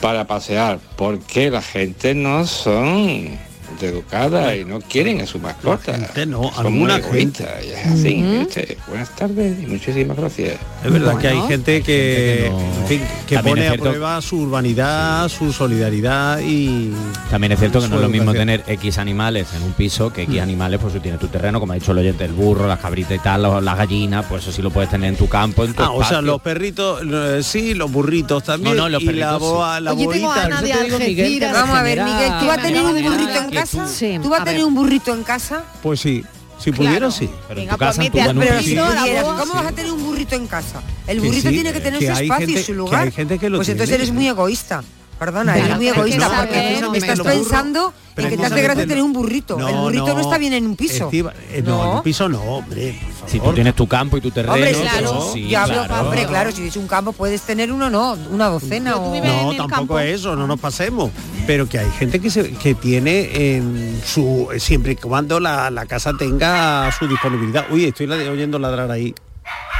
para pasear porque la gente no son educada y no quieren a su mascota. no, Son alguna y es así. usted. Buenas tardes y muchísimas gracias. Es verdad que hay gente que, no- en fin, que pone a cierto- prueba su urbanidad, su solidaridad y... También es cierto que no es lo mismo tener X animales en un piso que X animales, pues tú tienes tu terreno, como ha dicho el oyente, el burro, las cabritas y tal, los- las gallinas, pues eso sí lo puedes tener en tu campo, en tu Ah, o sea, los perritos, eh, sí, los burritos también. No, no, los y la, perritos boa, sí. la Oye, tengo a boita. Ana de Algeciras. Vamos a ver, Miguel, ¿tú a tener un burrito en casa? Sí, ¿Tú vas a ver. tener un burrito en casa? Pues sí, si pudiera sí. Pero en Venga, tu casa, pues en tu- al Pero si. ¿cómo vas a tener un burrito en casa? El Que burrito sí, tiene que tener que su espacio gente- y su que lugar. hay gente que lo pues tiene. entonces eres muy egoísta. Perdona, Claro, eres muy egoísta que porque tú no, estás pero- pensando en que te hace gracia tener un burrito. el burrito no, está bien en un piso. Eh, no, en un piso no, hombre. Si tú tienes tu campo y tu terreno, Hombre, pues claro, sí, yo hablo, claro. hombre, claro, si es un campo puedes tener uno, no, una docena o... No, tampoco es eso, no nos pasemos. Pero que hay gente que, se, que tiene en su siempre y cuando la, la casa tenga su disponibilidad. Uy, estoy la- oyendo ladrar ahí.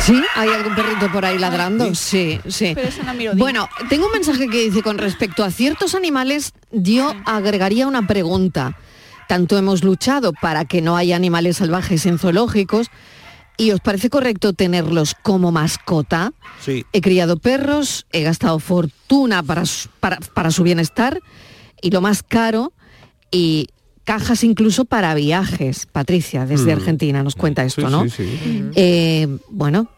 ¿Sí? ¿Hay algún perrito por ahí ladrando? Sí, sí. Pero eso no. Bueno, tengo un mensaje que dice con respecto a ciertos animales, yo agregaría una pregunta. Tanto hemos luchado para que no haya animales salvajes en zoológicos, ¿y os parece correcto tenerlos como mascota? Sí. He criado perros, he gastado fortuna para su, para, para su bienestar y lo más caro y cajas incluso para viajes. Patricia, desde Mm. Argentina, nos cuenta esto, Sí, ¿no? sí, sí. Eh, bueno,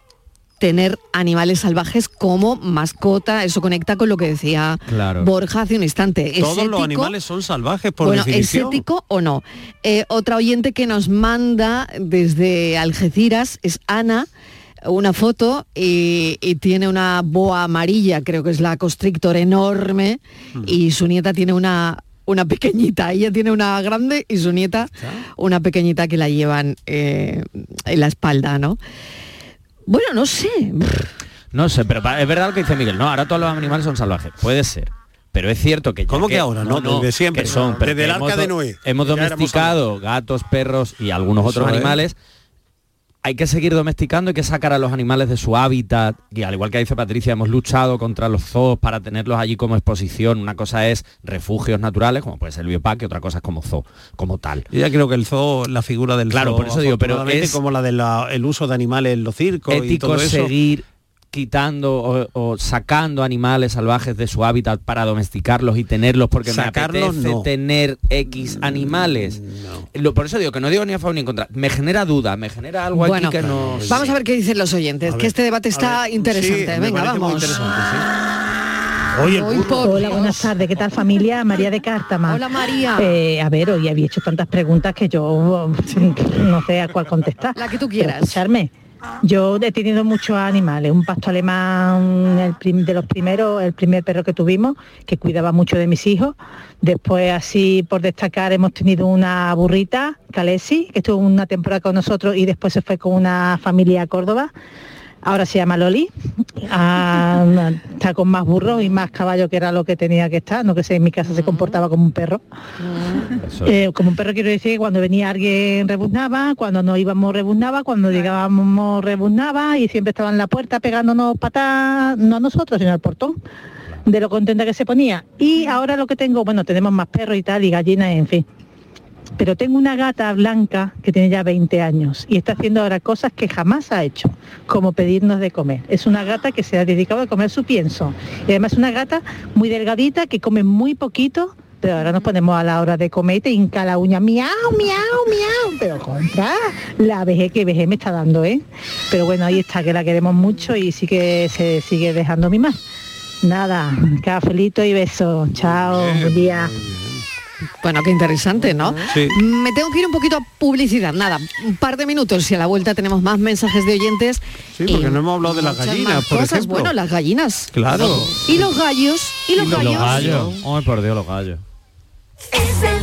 tener animales salvajes como mascota, eso conecta con lo que decía Claro. Borja hace un instante. ¿Es Todos los animales son salvajes por bueno, ¿es definición. ético o no? Eh, otra oyente que nos manda desde Algeciras es Ana, una foto y, y tiene una boa amarilla, creo que es la constrictor enorme, Mm. y su nieta tiene una, una pequeñita. Ella tiene una grande y su nieta una pequeñita que la llevan eh, en la espalda, ¿no? Bueno, no sé. No sé, pero es verdad lo que dice Miguel. No, ahora todos los animales son salvajes. Puede ser. Pero es cierto que ya ¿Cómo que ahora? No, desde siempre. que son, pero Desde el que hemos arca de Noé. Hemos domesticado gatos, perros y algunos Eso otros es. Hay que seguir domesticando, hay que sacar a los animales de su hábitat. Y al igual que dice Patricia, hemos luchado contra los zoos para tenerlos allí como exposición. Una cosa es refugios naturales, como puede ser el bioparque, otra cosa es como zoo, como tal. Yo ya creo que el zoo, la figura del Claro, zoo, por eso digo, pero es- como la del uso de animales en los circos y ético todo eso. seguir quitando o, o sacando animales salvajes de su hábitat para domesticarlos y tenerlos porque Sacarlos, me apetece no. tener X animales. Lo- por eso digo que no digo ni a favor ni en contra. Me genera duda, me genera algo Bueno, aquí que no... vamos a ver qué dicen los oyentes, que este debate está interesante. Venga, vamos. Hoy por Hola, buenas tardes. ¿Qué tal familia? María de Cártama. Hola, María. Eh, a ver, hoy había hecho tantas preguntas que yo no sé a cuál contestar. La que tú Pero quieras. escucharme. Yo he tenido muchos animales, un pasto alemán, el de los primeros, el primer perro que tuvimos, que cuidaba mucho de mis hijos. Después, así por destacar, hemos tenido una burrita, Calesi, que estuvo una temporada con nosotros y después se fue con una familia a Córdoba. Ahora se llama Loli. Ah, está con más burros y más caballos que era lo que tenía que estar. No que sé, en mi casa se comportaba como un perro. Eh, como un perro quiero decir que cuando venía alguien rebuznaba, cuando nos íbamos rebuznaba, cuando llegábamos rebuznaba y siempre estaba en la puerta pegándonos patas, no a nosotros, sino al portón, de lo contenta que se ponía. Y ahora lo que tengo, bueno, tenemos más perros y tal, y gallinas, en fin. Pero tengo una gata blanca que tiene ya 20 años y está haciendo ahora cosas que jamás ha hecho, como pedirnos de comer. Es una gata que se ha dedicado a comer su pienso. Y además es una gata muy delgadita que come muy poquito, Pero ahora nos ponemos a la hora de comer y te hinca la uña, miau, miau, miau. Pero contra, la vejez que vejez me está dando, ¿eh? Pero bueno, ahí está, que la queremos mucho y sí que se sigue dejando mimar. Nada, cafelito y besos. Chao, buen día. Bueno, qué interesante, ¿no? Sí. Me tengo que ir un poquito a publicidad, nada, un par de minutos y a la vuelta tenemos más mensajes de oyentes. Sí, porque no hemos hablado de las gallinas, por cosas. ejemplo. Bueno, las gallinas. Claro. Y los gallos, y los gallos. Ay, por Dios, los gallos. Es el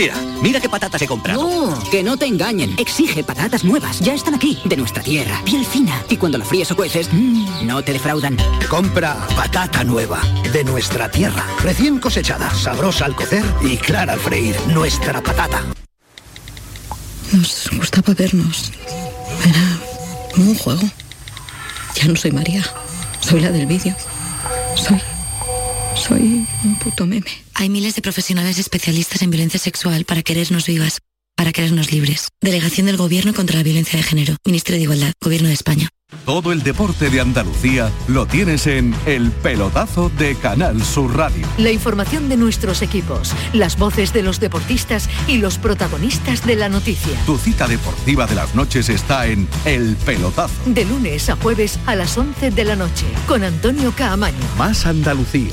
Mira, mira qué patatas he comprado. No, que no te engañen. Exige patatas nuevas. Ya están aquí, de nuestra tierra. Piel fina. Y cuando la fríes o cueces, mmm, no te defraudan. Compra patata nueva de nuestra tierra, recién cosechada, sabrosa al cocer y clara al freír. Nuestra patata. Nos gustaba vernos. Era como un juego. Ya no soy María. Soy la del vídeo. Soy. Soy un puto meme. Hay miles de profesionales especialistas en violencia sexual para querernos vivas, para querernos libres. Delegación del Gobierno contra la Violencia de Género. Ministerio de Igualdad. Gobierno de España. Todo el deporte de Andalucía lo tienes en El Pelotazo de Canal Sur Radio. La información de nuestros equipos, las voces de los deportistas y los protagonistas de la noticia. Tu cita deportiva de las noches está en El Pelotazo. De lunes a jueves a las 11 de la noche con Antonio Caamaño. Más Andalucía.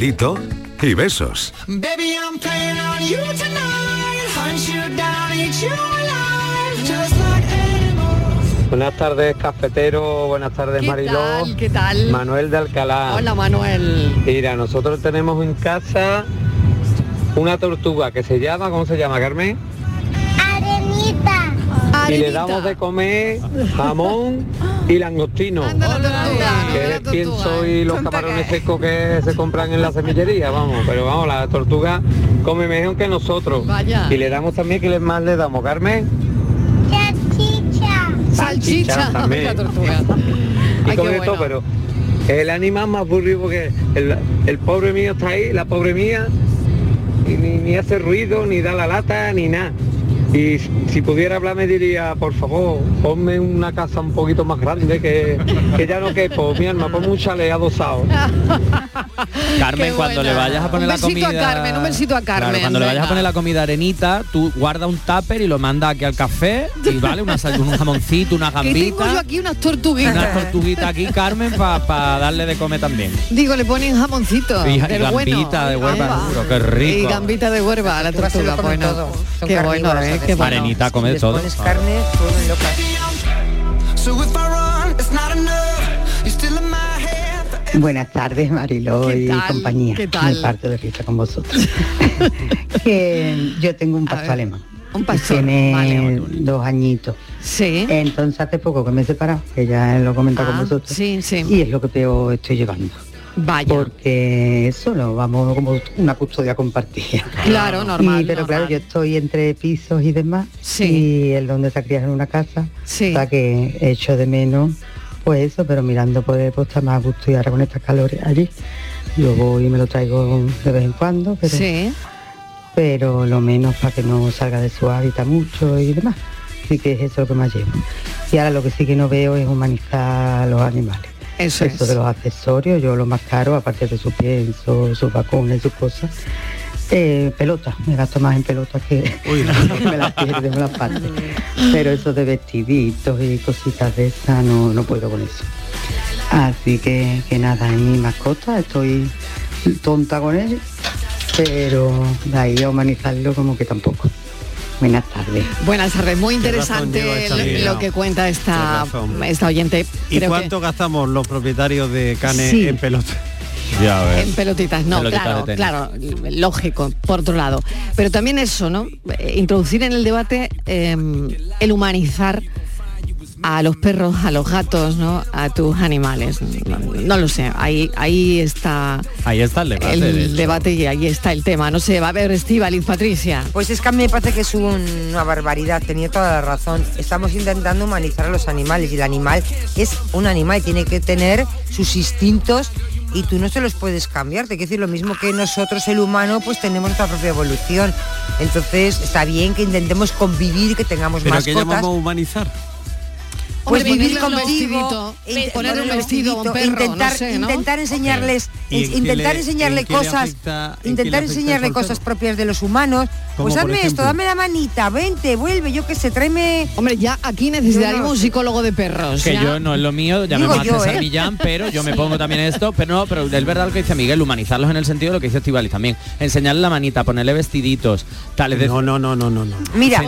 Cafelito y besos. Baby, I'm playing on you tonight. Hunt you down, eat you alive. Just like animals. Buenas tardes, cafetero. Buenas tardes, ¿Qué Mariló. tal? ¿Qué tal? Manuel de Alcalá. Hola, Manuel. Mira, nosotros tenemos en casa una tortuga que se llama, ¿cómo se llama, Carmen? Y le damos de comer jamón y langostino. Que es el pienso y los camarones secos que se compran en la semillería, vamos. Pero vamos, la tortuga come mejor que nosotros. Vaya. Y le damos también, que más le damos, Carmen? Salchicha. Salchicha. también. La tortuga. y Ay, todo, bueno. pero el animal más aburrido porque el, el pobre mío está ahí, la pobre mía, y ni, ni hace ruido, ni da la lata, ni nada. Y si pudiera hablar me diría, por favor, ponme una casa un poquito más grande que, que ya no quepo, mi alma, ponme un chalet adosado. Carmen, cuando le vayas a poner un la besito comida... a Carmen, un besito a Carmen. Claro, cuando le vayas a poner la comida arenita, tú guarda un tupper y lo manda aquí al café y vale una sal- un jamoncito, una Que tengo yo gambita, aquí unas tortuguitas. unas tortuguitas aquí, Carmen, para darle de comer también. Digo, le ponen jamoncito. Y, y bueno. gambita de huerva, va. seguro, qué Y rico. gambita de huerva la tortuga. Bueno, qué bueno, ¿eh? Qué bueno. Arenita come Les todo. pones carne, locas. Buenas tardes, Mariló ¿Qué y tal? compañía. ¿Qué tal? Me parto de risa con vosotros. que yo tengo un pastor ver, alemán. un pastor, Tiene vale. dos añitos. Sí. Entonces hace poco que me he separado, que ya lo he comentado Ah, con vosotros. sí, sí. Y es lo que peor estoy llevando. Vaya. Porque solo vamos como una custodia compartida. Claro, normal, Y, pero claro, yo estoy entre pisos y demás. Sí. Y el donde se ha criado en una casa. Sí. O sea que echo de menos pues eso, pero mirando por pues está más a gusto y ahora con estas calores allí. Yo voy y me lo traigo de vez en cuando, pero, Sí. pero lo menos para que no salga de su hábitat mucho y demás. Así que es eso lo que más llevo. Y ahora lo que sí que no veo es humanizar a los animales. Eso es. de los accesorios, yo lo más caro, aparte de su pienso, sus vacunas y sus cosas, eh, pelotas, me gasto más en pelotas que me las pierdo, me las parto. Pero eso de vestiditos y cositas de esas no, no puedo con eso. Así que, que nada, en mi mascota estoy tonta con él, pero de ahí a humanizarlo como que tampoco. Buenas tardes. Buenas tardes, muy interesante el- lo que cuenta esta, esta oyente. ¿Y Creo que- cuánto gastamos los propietarios de canes Sí. en pelota? Ya. En pelotitas, no, Pelotitas claro, claro, lógico, por otro lado. Pero también eso, ¿no? Eh, Introducir en el debate eh, el humanizar a los perros, a los gatos, ¿no? A tus animales. No, no lo sé, ahí, ahí está Ahí está el debate. de el debate y ahí está el tema. No sé, va a haber Estíbaliz, Patricia. Pues es que a mí me parece que es un- una barbaridad, tenía toda la razón. Estamos intentando humanizar a los animales y el animal es un animal, tiene que tener sus instintos y tú no se los puedes cambiar. Te quiero decir lo mismo que nosotros, el humano, pues tenemos nuestra propia evolución. Entonces está bien que intentemos convivir, que tengamos ¿Pero qué mascotas. llamamos humanizar? Pues Hombre, vivir contigo, vestidito, in- ponerle un vestido un perro, intentar, no sé, ¿no? intentar enseñarles, ¿Y en in- qué intentar le- enseñarle cosas, afecta- intentar enseñarle cosas propias de los humanos. Pues hazme esto, dame la manita, vente, vuelve, yo qué sé, tráeme. Hombre, ya aquí necesitaríamos no un psicólogo de perros. Que ya. yo no es lo mío, Digo llamemos a yo, ¿eh? Millán, pero yo me pongo también esto, pero no, pero es verdad lo que dice Miguel, humanizarlos en el sentido de lo que dice Estivalis también, enseñarle la manita, ponerle vestiditos, tal, es decir, No, no, no, no, no. no. Mira,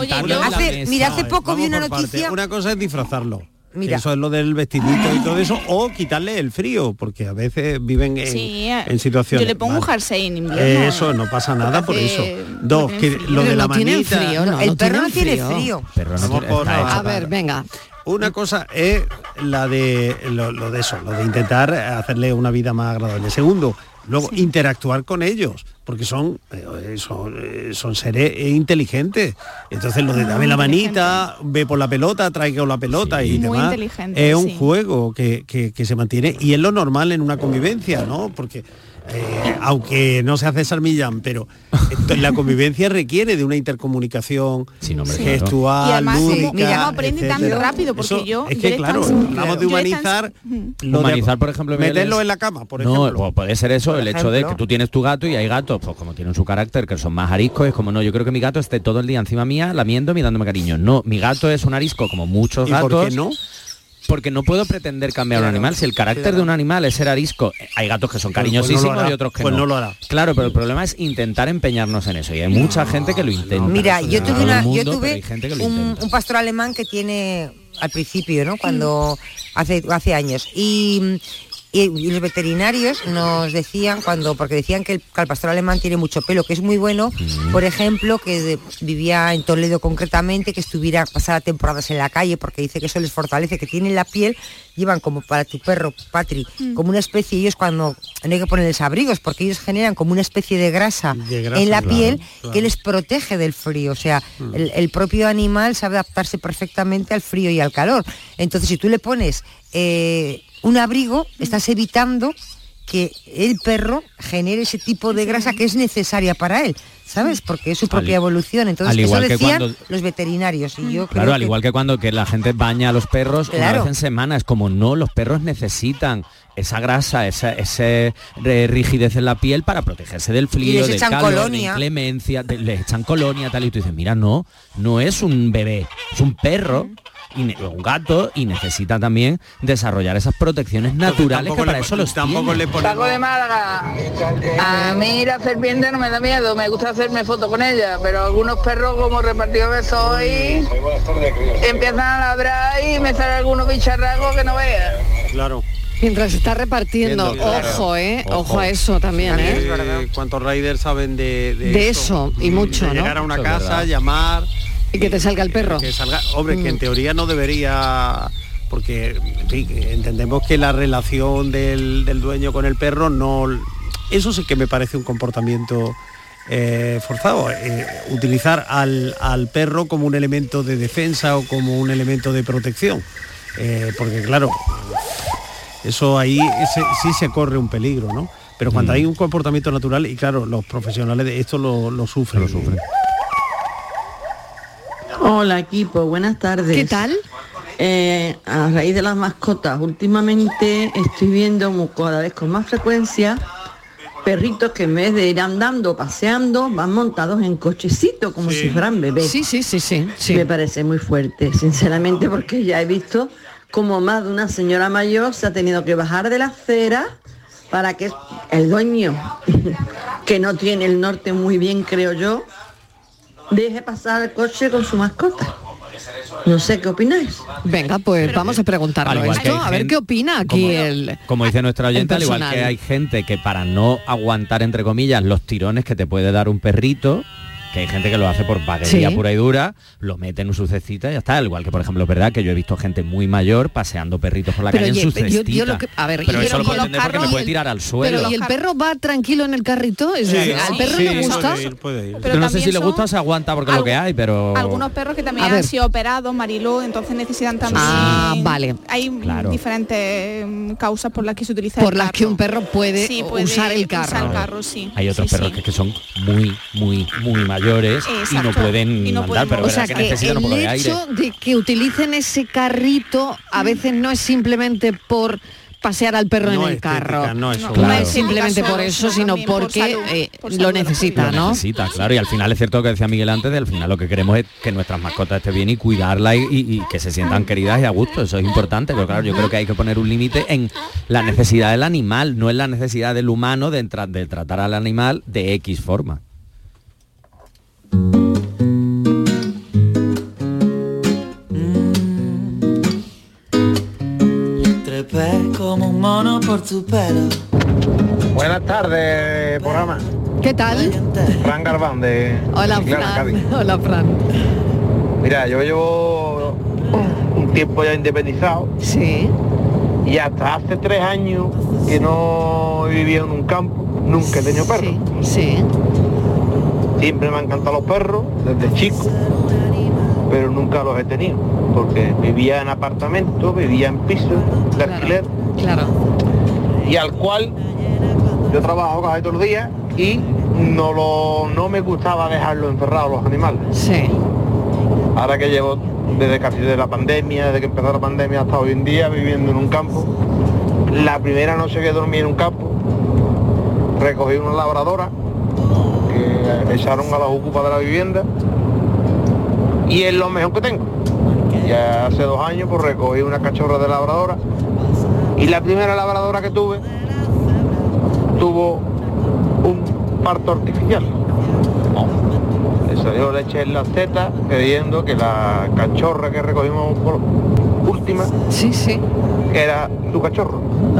hace, mira, hace poco vi una parte. noticia. Una cosa es disfrazarlo. Mira. Eso es lo del vestidito y todo eso, o quitarle el frío, porque a veces viven en, Sí, eh, en situaciones. Yo le pongo un jersey en invierno. Eh, Eso no pasa nada por eso. Dos, que frío. lo de la no manita. frío, no, el no perro no tiene frío. pero no Vamos tiene- por A ver, para- venga. Una cosa es la de lo, lo de eso, lo de intentar hacerle una vida más agradable. Segundo, luego interactuar con ellos, porque son eh, son, eh, son seres inteligentes. Entonces lo de dame la manita, ve por la pelota, traiga la pelota y Muy demás. Es un sí. juego que, que- que se mantiene y es lo normal en una convivencia, ¿no? Porque eh, aunque no se hace Millán, pero esto- la convivencia requiere de una intercomunicación Sí, no, Sí. gestual, Y además, ¿cómo- lúdica, aprende tan rápido? Porque Eso- yo- es que claro, hablamos de humanizar de- Humanizar, por ejemplo, Miguel, meterlo es- en la cama, por no, ejemplo. pues puede ser eso, Por el hecho de que tú tienes tu gato y hay gatos, pues como tienen su carácter, que son más ariscos, es como no, yo creo que mi gato esté todo el día encima mía, lamiéndome y dándome cariño. No, mi gato es un arisco como muchos ¿Y gatos. por qué no? Porque no puedo pretender cambiar a un animal. Si el carácter claro. de un animal es ser arisco, hay gatos que son Pues- pues no cariñosísimos hará, y otros que pues no. no lo hará. Claro, pero el problema es intentar empeñarnos en eso. Y hay mucha gente que lo intenta. Mira, yo tuve, una, mundo, yo pero tuve hay gente que lo un, un pastor alemán que tiene al principio, ¿no? Cuando hace, hace años. Y, y- y los veterinarios nos decían, cuando, porque decían que el, que el pastor alemán tiene mucho pelo, que es muy bueno, por ejemplo, que de- vivía en Toledo concretamente, que estuviera pasada temporadas en la calle, porque dice que eso les fortalece, que tienen la piel, llevan como para tu perro, Patri, como una especie, ellos cuando no hay que ponerles abrigos, porque ellos generan como una especie de grasa, De grasa, en la claro, piel claro. que les protege del frío. O sea, el, el propio animal sabe adaptarse perfectamente al frío y al calor. Entonces, si tú le pones eh, un abrigo, estás evitando que el perro genere ese tipo de grasa que es necesaria para él, ¿sabes? Porque es su propia Al- evolución. Entonces, al eso igual que decían cuando- los veterinarios. Y yo Claro, creo al que- igual que cuando que la gente baña a los perros una Claro. vez en semana, es como no, los perros necesitan esa grasa, esa, rigidez en la piel para protegerse del frío, del calor, de colonia. inclemencia, de- les echan colonia, tal, y tú dices, mira, no, no es un bebé, es un perro. Y un gato y necesita también desarrollar esas protecciones naturales que para le- eso los tampoco tiene. le Saco de Málaga. A mí la serpiente no me da miedo, me gusta hacerme fotos con ella, pero algunos perros como repartido que soy empiezan a ladrar y me sale algunos bicharracos que no veas. Claro. Mientras está repartiendo, Viendo, claro. ojo, ¿eh? Ojo, Ojo. a eso también, ¿eh? ¿Cuántos riders saben de, de, De eso, y mucho, de ¿no? llegar a una casa, verdad. llamar... Y que te salga el perro. Que salga, hombre, que en Mm. teoría no debería... Porque en fin, entendemos que la relación del, del dueño con el perro no... Eso sí que me parece un comportamiento eh, forzado. eh, utilizar al, al perro como un elemento de defensa o como un elemento de protección. Eh, porque claro, eso ahí ese- sí se corre un peligro, ¿no? Pero cuando Mm. hay un comportamiento natural, y claro, los profesionales de esto lo, lo sufren. Lo sufren. Hola equipo, buenas tardes. ¿Qué tal? Eh, a raíz de las mascotas, últimamente estoy viendo cada vez con más frecuencia perritos que en vez de ir andando, paseando, van montados en cochecitos como si fueran bebés. Sí, sí, sí, sí, sí. Me parece muy fuerte, sinceramente, porque ya he visto como más de una señora mayor se ha tenido que bajar de la acera para que el dueño, que no tiene el norte muy bien, creo yo, deje pasar el coche con su mascota. No sé qué opináis. Venga, pues vamos a preguntarlo esto, hay a ver gente- qué opina aquí como- el... Como dice nuestra oyente, al igual que hay gente que para no aguantar, entre comillas, los tirones que te puede dar un perrito, que hay gente que lo hace por vaguería Sí. pura y dura, lo mete en su cestita y ya está. Al igual que, por ejemplo, es verdad que yo he visto gente muy mayor paseando perritos por la Pero calle en su yo- yo lo que- a ver, pero y eso lo puedo entender porque me puede tirar al suelo. Pero ¿y el perro va tranquilo en el carrito? Es Sí, decir, ¿Al sí, perro sí, le gusta? puede ir, puede ir. Pero no sé si le gusta o se aguanta porque es lo que hay, pero... Algunos perros que también han sido operados, Mariló, entonces necesitan también... Ah, vale. Hay Claro. diferentes mm, causas por las que se utiliza Por el las que un perro puede, Sí, puede usar el usar carro. el carro, sí. Hay otros Sí, perros que son muy, muy, muy mayores y no pueden Y no andar, pueden pero O sea que que necesitan un poco el de aire. hecho de que utilicen ese carrito a veces no es simplemente por pasear al perro No en el estética, carro. no es No, solo. no Claro. es simplemente por eso, sino por porque salud, eh, por lo necesita, Lo ¿no? necesita, claro, y al final es cierto que decía Miguel antes, de al final lo que queremos es que nuestras mascotas estén bien y cuidarlas y, y- y que se sientan queridas y a gusto, eso es importante, pero claro, yo creo que hay que poner un límite en la necesidad del animal, no en la necesidad del humano de, tra- de tratar al animal de X forma. Trepé como un mono por tu pelo. Buenas tardes, programa. ¿Qué tal? Fran Garbán de Hola, Chiclana, Cádiz. Fran. Hola, Fran. Mira, yo llevo un tiempo ya independizado. Sí. Y hasta hace tres años que no he vivido en un campo, nunca he tenido perros. Sí. Siempre me han encantado los perros, desde chico, pero nunca los he tenido, porque vivía en apartamento, vivía en piso de alquiler. Claro. Y al cual yo trabajo casi todos los días y no lo no me gustaba dejarlo encerrados los animales. Sí. Ahora que llevo desde casi de la pandemia, desde que empezó la pandemia hasta hoy en día viviendo en un campo. La primera noche que dormí en un campo, recogí una labradora que echaron a las ocupas de la vivienda y es lo mejor que tengo. Ya hace dos años pues recogí una cachorra de labradora y la primera labradora que tuve tuvo un parto artificial. Le salió leche en las tetas, creyendo que la cachorra que recogimos por última sí, sí. era su cachorro.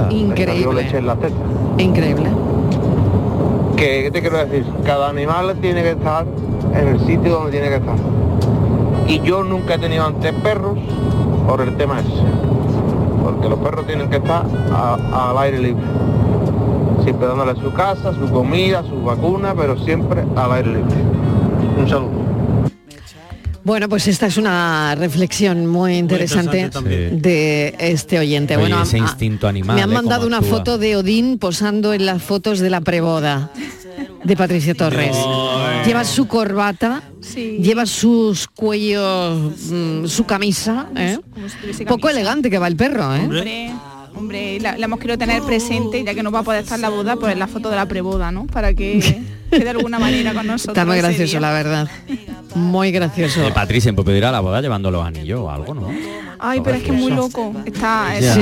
Le Increíble. salió leche en las tetas. Increíble. ¿Qué, qué te quiero decir? Cada animal tiene que estar en el sitio donde tiene que estar. Y yo nunca he tenido antes perros por el tema ese. Porque los perros tienen que estar al aire libre. Siempre dándole su casa, su comida, su vacuna, pero siempre al aire libre. Un saludo. Bueno, pues esta es una reflexión muy interesante, de este oyente. Oye, bueno, ese a- instinto animal. me han ¿eh? mandado una actúa. foto de Odín posando en las fotos de la preboda de Patricia Torres. Lleva su corbata, lleva sus cuellos, mm, su camisa, ¿eh? Poco elegante que va el perro, ¿eh? Hombre, hombre, la, la hemos querido tener presente, ya que no va a poder estar la boda, pues en la foto de la preboda, ¿no? Para que, que de alguna manera con nosotros. Está muy gracioso, la verdad. Muy gracioso. Eh, Patricia puede ir a la boda llevando los anillos o algo, ¿no? Ay, pero es que es muy loco. Está, es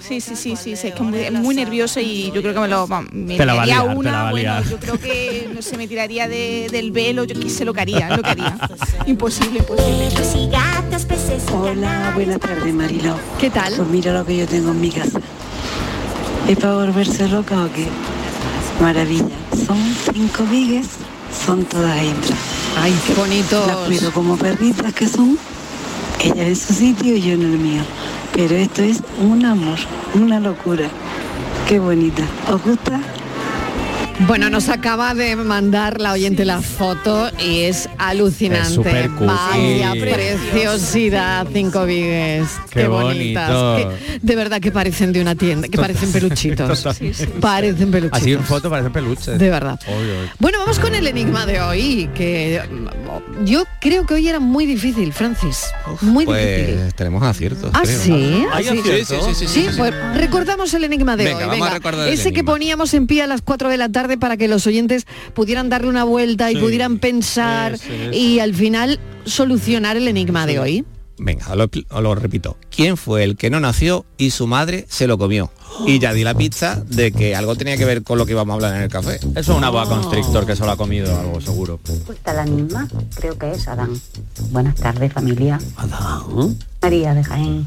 Sí, sí, sí, sí, sí, sí, es que es muy, es muy nervioso y yo creo que me lo va- me Te la va a tiraría liar, te una, la va a bueno, yo creo que no sé, me tiraría de- del velo, yo qué sé lo que haría, lo que haría. Imposible, imposible. Hola, buenas tardes, Marilo. ¿Qué tal? Pues mira lo que yo tengo en mi casa. ¿Es para volverse loca o qué? Maravilla. Son cinco vigues, son todas hembras. Ay, qué bonitos. Las cuido como perritas que son. Ella en su sitio y yo en el mío. Pero esto es un amor, una locura. Qué bonita. ¿Os gusta? Bueno, nos acaba de mandar la oyente la foto y es alucinante. Es. Vaya preciosidad, cinco vigues. Qué bonitas. bonito. De verdad que parecen de una tienda, que parecen peluchitos. Totalmente. Parecen peluchitos. Así en foto parece peluche. De verdad. Obvio. Bueno, vamos con el enigma de hoy, que mm, yo creo que hoy era muy difícil, Francis. Muy difícil. Pues tenemos aciertos. ¿Ah, creo. sí? ¿Hay ¿Ah, sí? aciertos? Sí, sí, sí, sí, sí, sí. pues recordamos el enigma de Venga, hoy. vamos a Venga, el ese que poníamos en pie a las 4 de la tarde para que los oyentes pudieran darle una vuelta y Sí. pudieran pensar y al final solucionar el enigma de hoy. Venga, os lo, lo repito. ¿Quién fue el que no nació y su madre se lo comió? Y ya di la pizza de que algo tenía que ver con lo que íbamos a hablar en el café. Eso es una boa constrictor que solo ha comido algo seguro. Está la misma, creo que es Adán. Buenas tardes, familia. Adán. María de Jaén.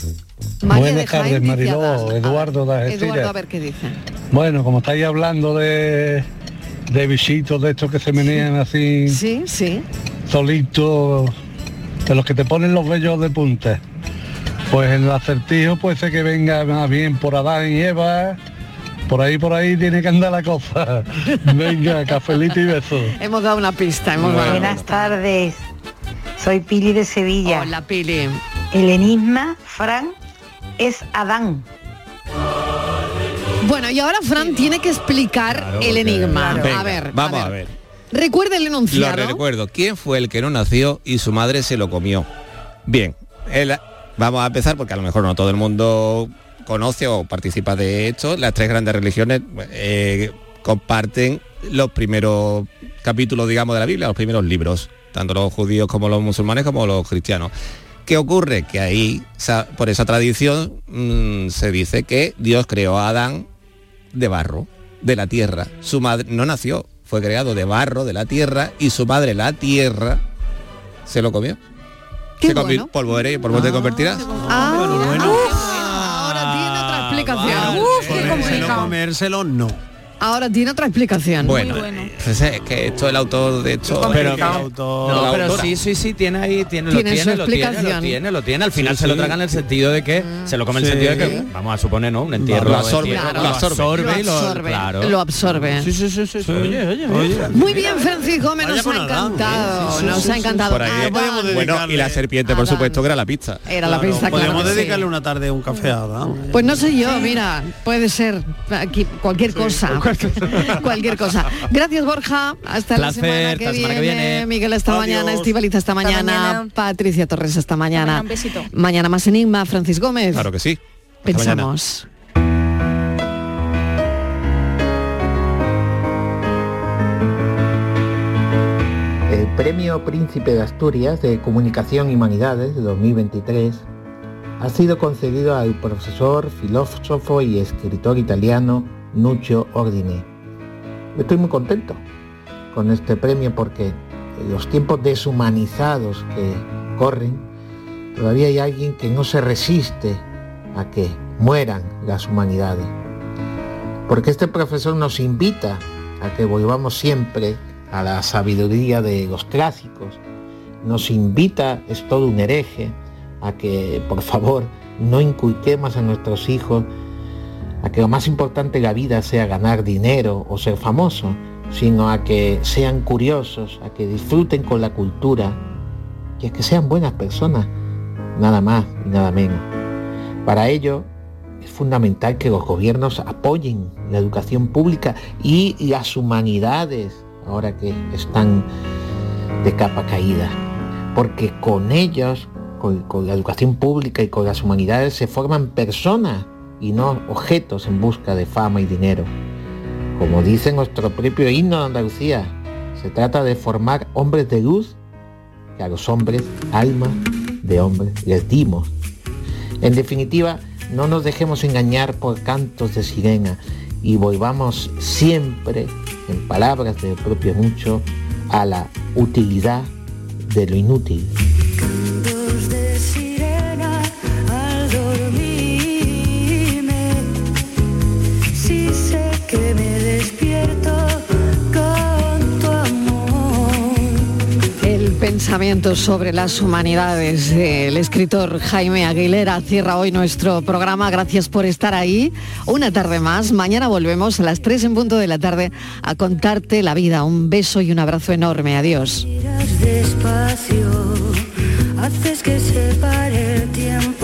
María Buenas de Jaén tardes, Mariló. Eduardo de Eduardo, Algeciras. a ver qué dice. Bueno, como estáis hablando de, de bichitos de estos que se menean así, Sí, sí. solitos, de los que te ponen los vellos de punta. Pues en el acertijo puede ser que venga más bien por Adán y Eva. Por ahí, por ahí tiene que andar la cosa. Venga, cafelito y beso. Hemos dado una pista. Hemos dado una Buenas tardes. Soy Pili de Sevilla. Hola, Pili. El enigma, Fran, es Adán. Bueno, y ahora Fran tiene que explicar el enigma. Venga, a ver, vamos a a ver. ver. Recuerda el Lo enunciado. recuerdo. ¿Quién fue el que no nació y su madre se lo comió? Bien, el- vamos a empezar porque a lo mejor no todo el mundo conoce o participa de esto. Las tres grandes religiones eh, comparten los primeros capítulos, digamos, de la Biblia, los primeros libros, tanto los judíos como los musulmanes como los cristianos. ¿Qué ocurre? Que ahí, por esa tradición, mm, se dice que Dios creó a Adán de barro, de la tierra. Su madre no nació, fue creado de barro, de la tierra, y su madre, la tierra, se lo comió. Qué se bueno. polvo eres y polvo te convertirás. Ah, ahora tiene otra explicación. Uf, qué Comérselo, complicado. comérselo, no. Ahora tiene otra explicación. Bueno, pues es que esto el autor de hecho Pero, el no, autor- pero autora. sí, sí, sí, tiene ahí, tiene, lo Tiene lo tiene, lo tiene, lo tiene. Al final Sí, se lo sí. traga en el sentido de que se lo come en el sentido de que, vamos a suponer, ¿no? Un entierro. Lo absorbe, lo absorbe. absorbe y Lo absorbe, claro. lo absorbe. Sí, sí, sí, sí. Oye, oye, oye. Muy bien, Francis Gómez, nos ha encantado. nos ha encantado. Bueno, y la serpiente, por supuesto, que era la pizza. Era la pista, claro Podemos dedicarle una tarde un café a. Pues no sé yo, mira, puede ser aquí cualquier cosa. cualquier cosa. Gracias Borja, hasta la Placer, semana hasta que, la semana que viene. viene. Miguel esta Adiós. mañana, Estivaliz esta mañana, mañana. Patricia Torres esta mañana. Un besito. Mañana más enigma, Francis Gómez. Claro que sí. Hasta mañana. Pensamos. El Premio Príncipe de Asturias de Comunicación y Humanidades de 2023 ha sido concedido al profesor, filósofo y escritor italiano Nuccio Ordine. Estoy muy contento con este premio porque los tiempos deshumanizados que corren, todavía hay alguien que no se resiste a que mueran las humanidades. Porque este profesor nos invita a que volvamos siempre a la sabiduría de los clásicos. Nos invita, es todo un hereje, a que por favor no inculquemos a nuestros hijos a que lo más importante de la vida sea ganar dinero o ser famoso, sino a que sean curiosos, a que disfruten con la cultura y a que sean buenas personas, nada más y nada menos. Para ello es fundamental que los gobiernos apoyen la educación pública y las humanidades, ahora que están de capa caída, porque con ellos, con, con la educación pública y con las humanidades se forman personas y no objetos en busca de fama y dinero. Como dice nuestro propio himno de Andalucía, se trata de formar hombres de luz que a los hombres, alma de hombres, les dimos. En definitiva, no nos dejemos engañar por cantos de sirena y volvamos siempre, en palabras del propio Mucho, a la utilidad de lo inútil. El sobre las humanidades del escritor Jaime Aguilera cierra hoy nuestro programa. Gracias por estar ahí. Una tarde más. Mañana volvemos a las 3 en punto de la tarde a contarte la vida. Un beso y un abrazo enorme. Adiós. El.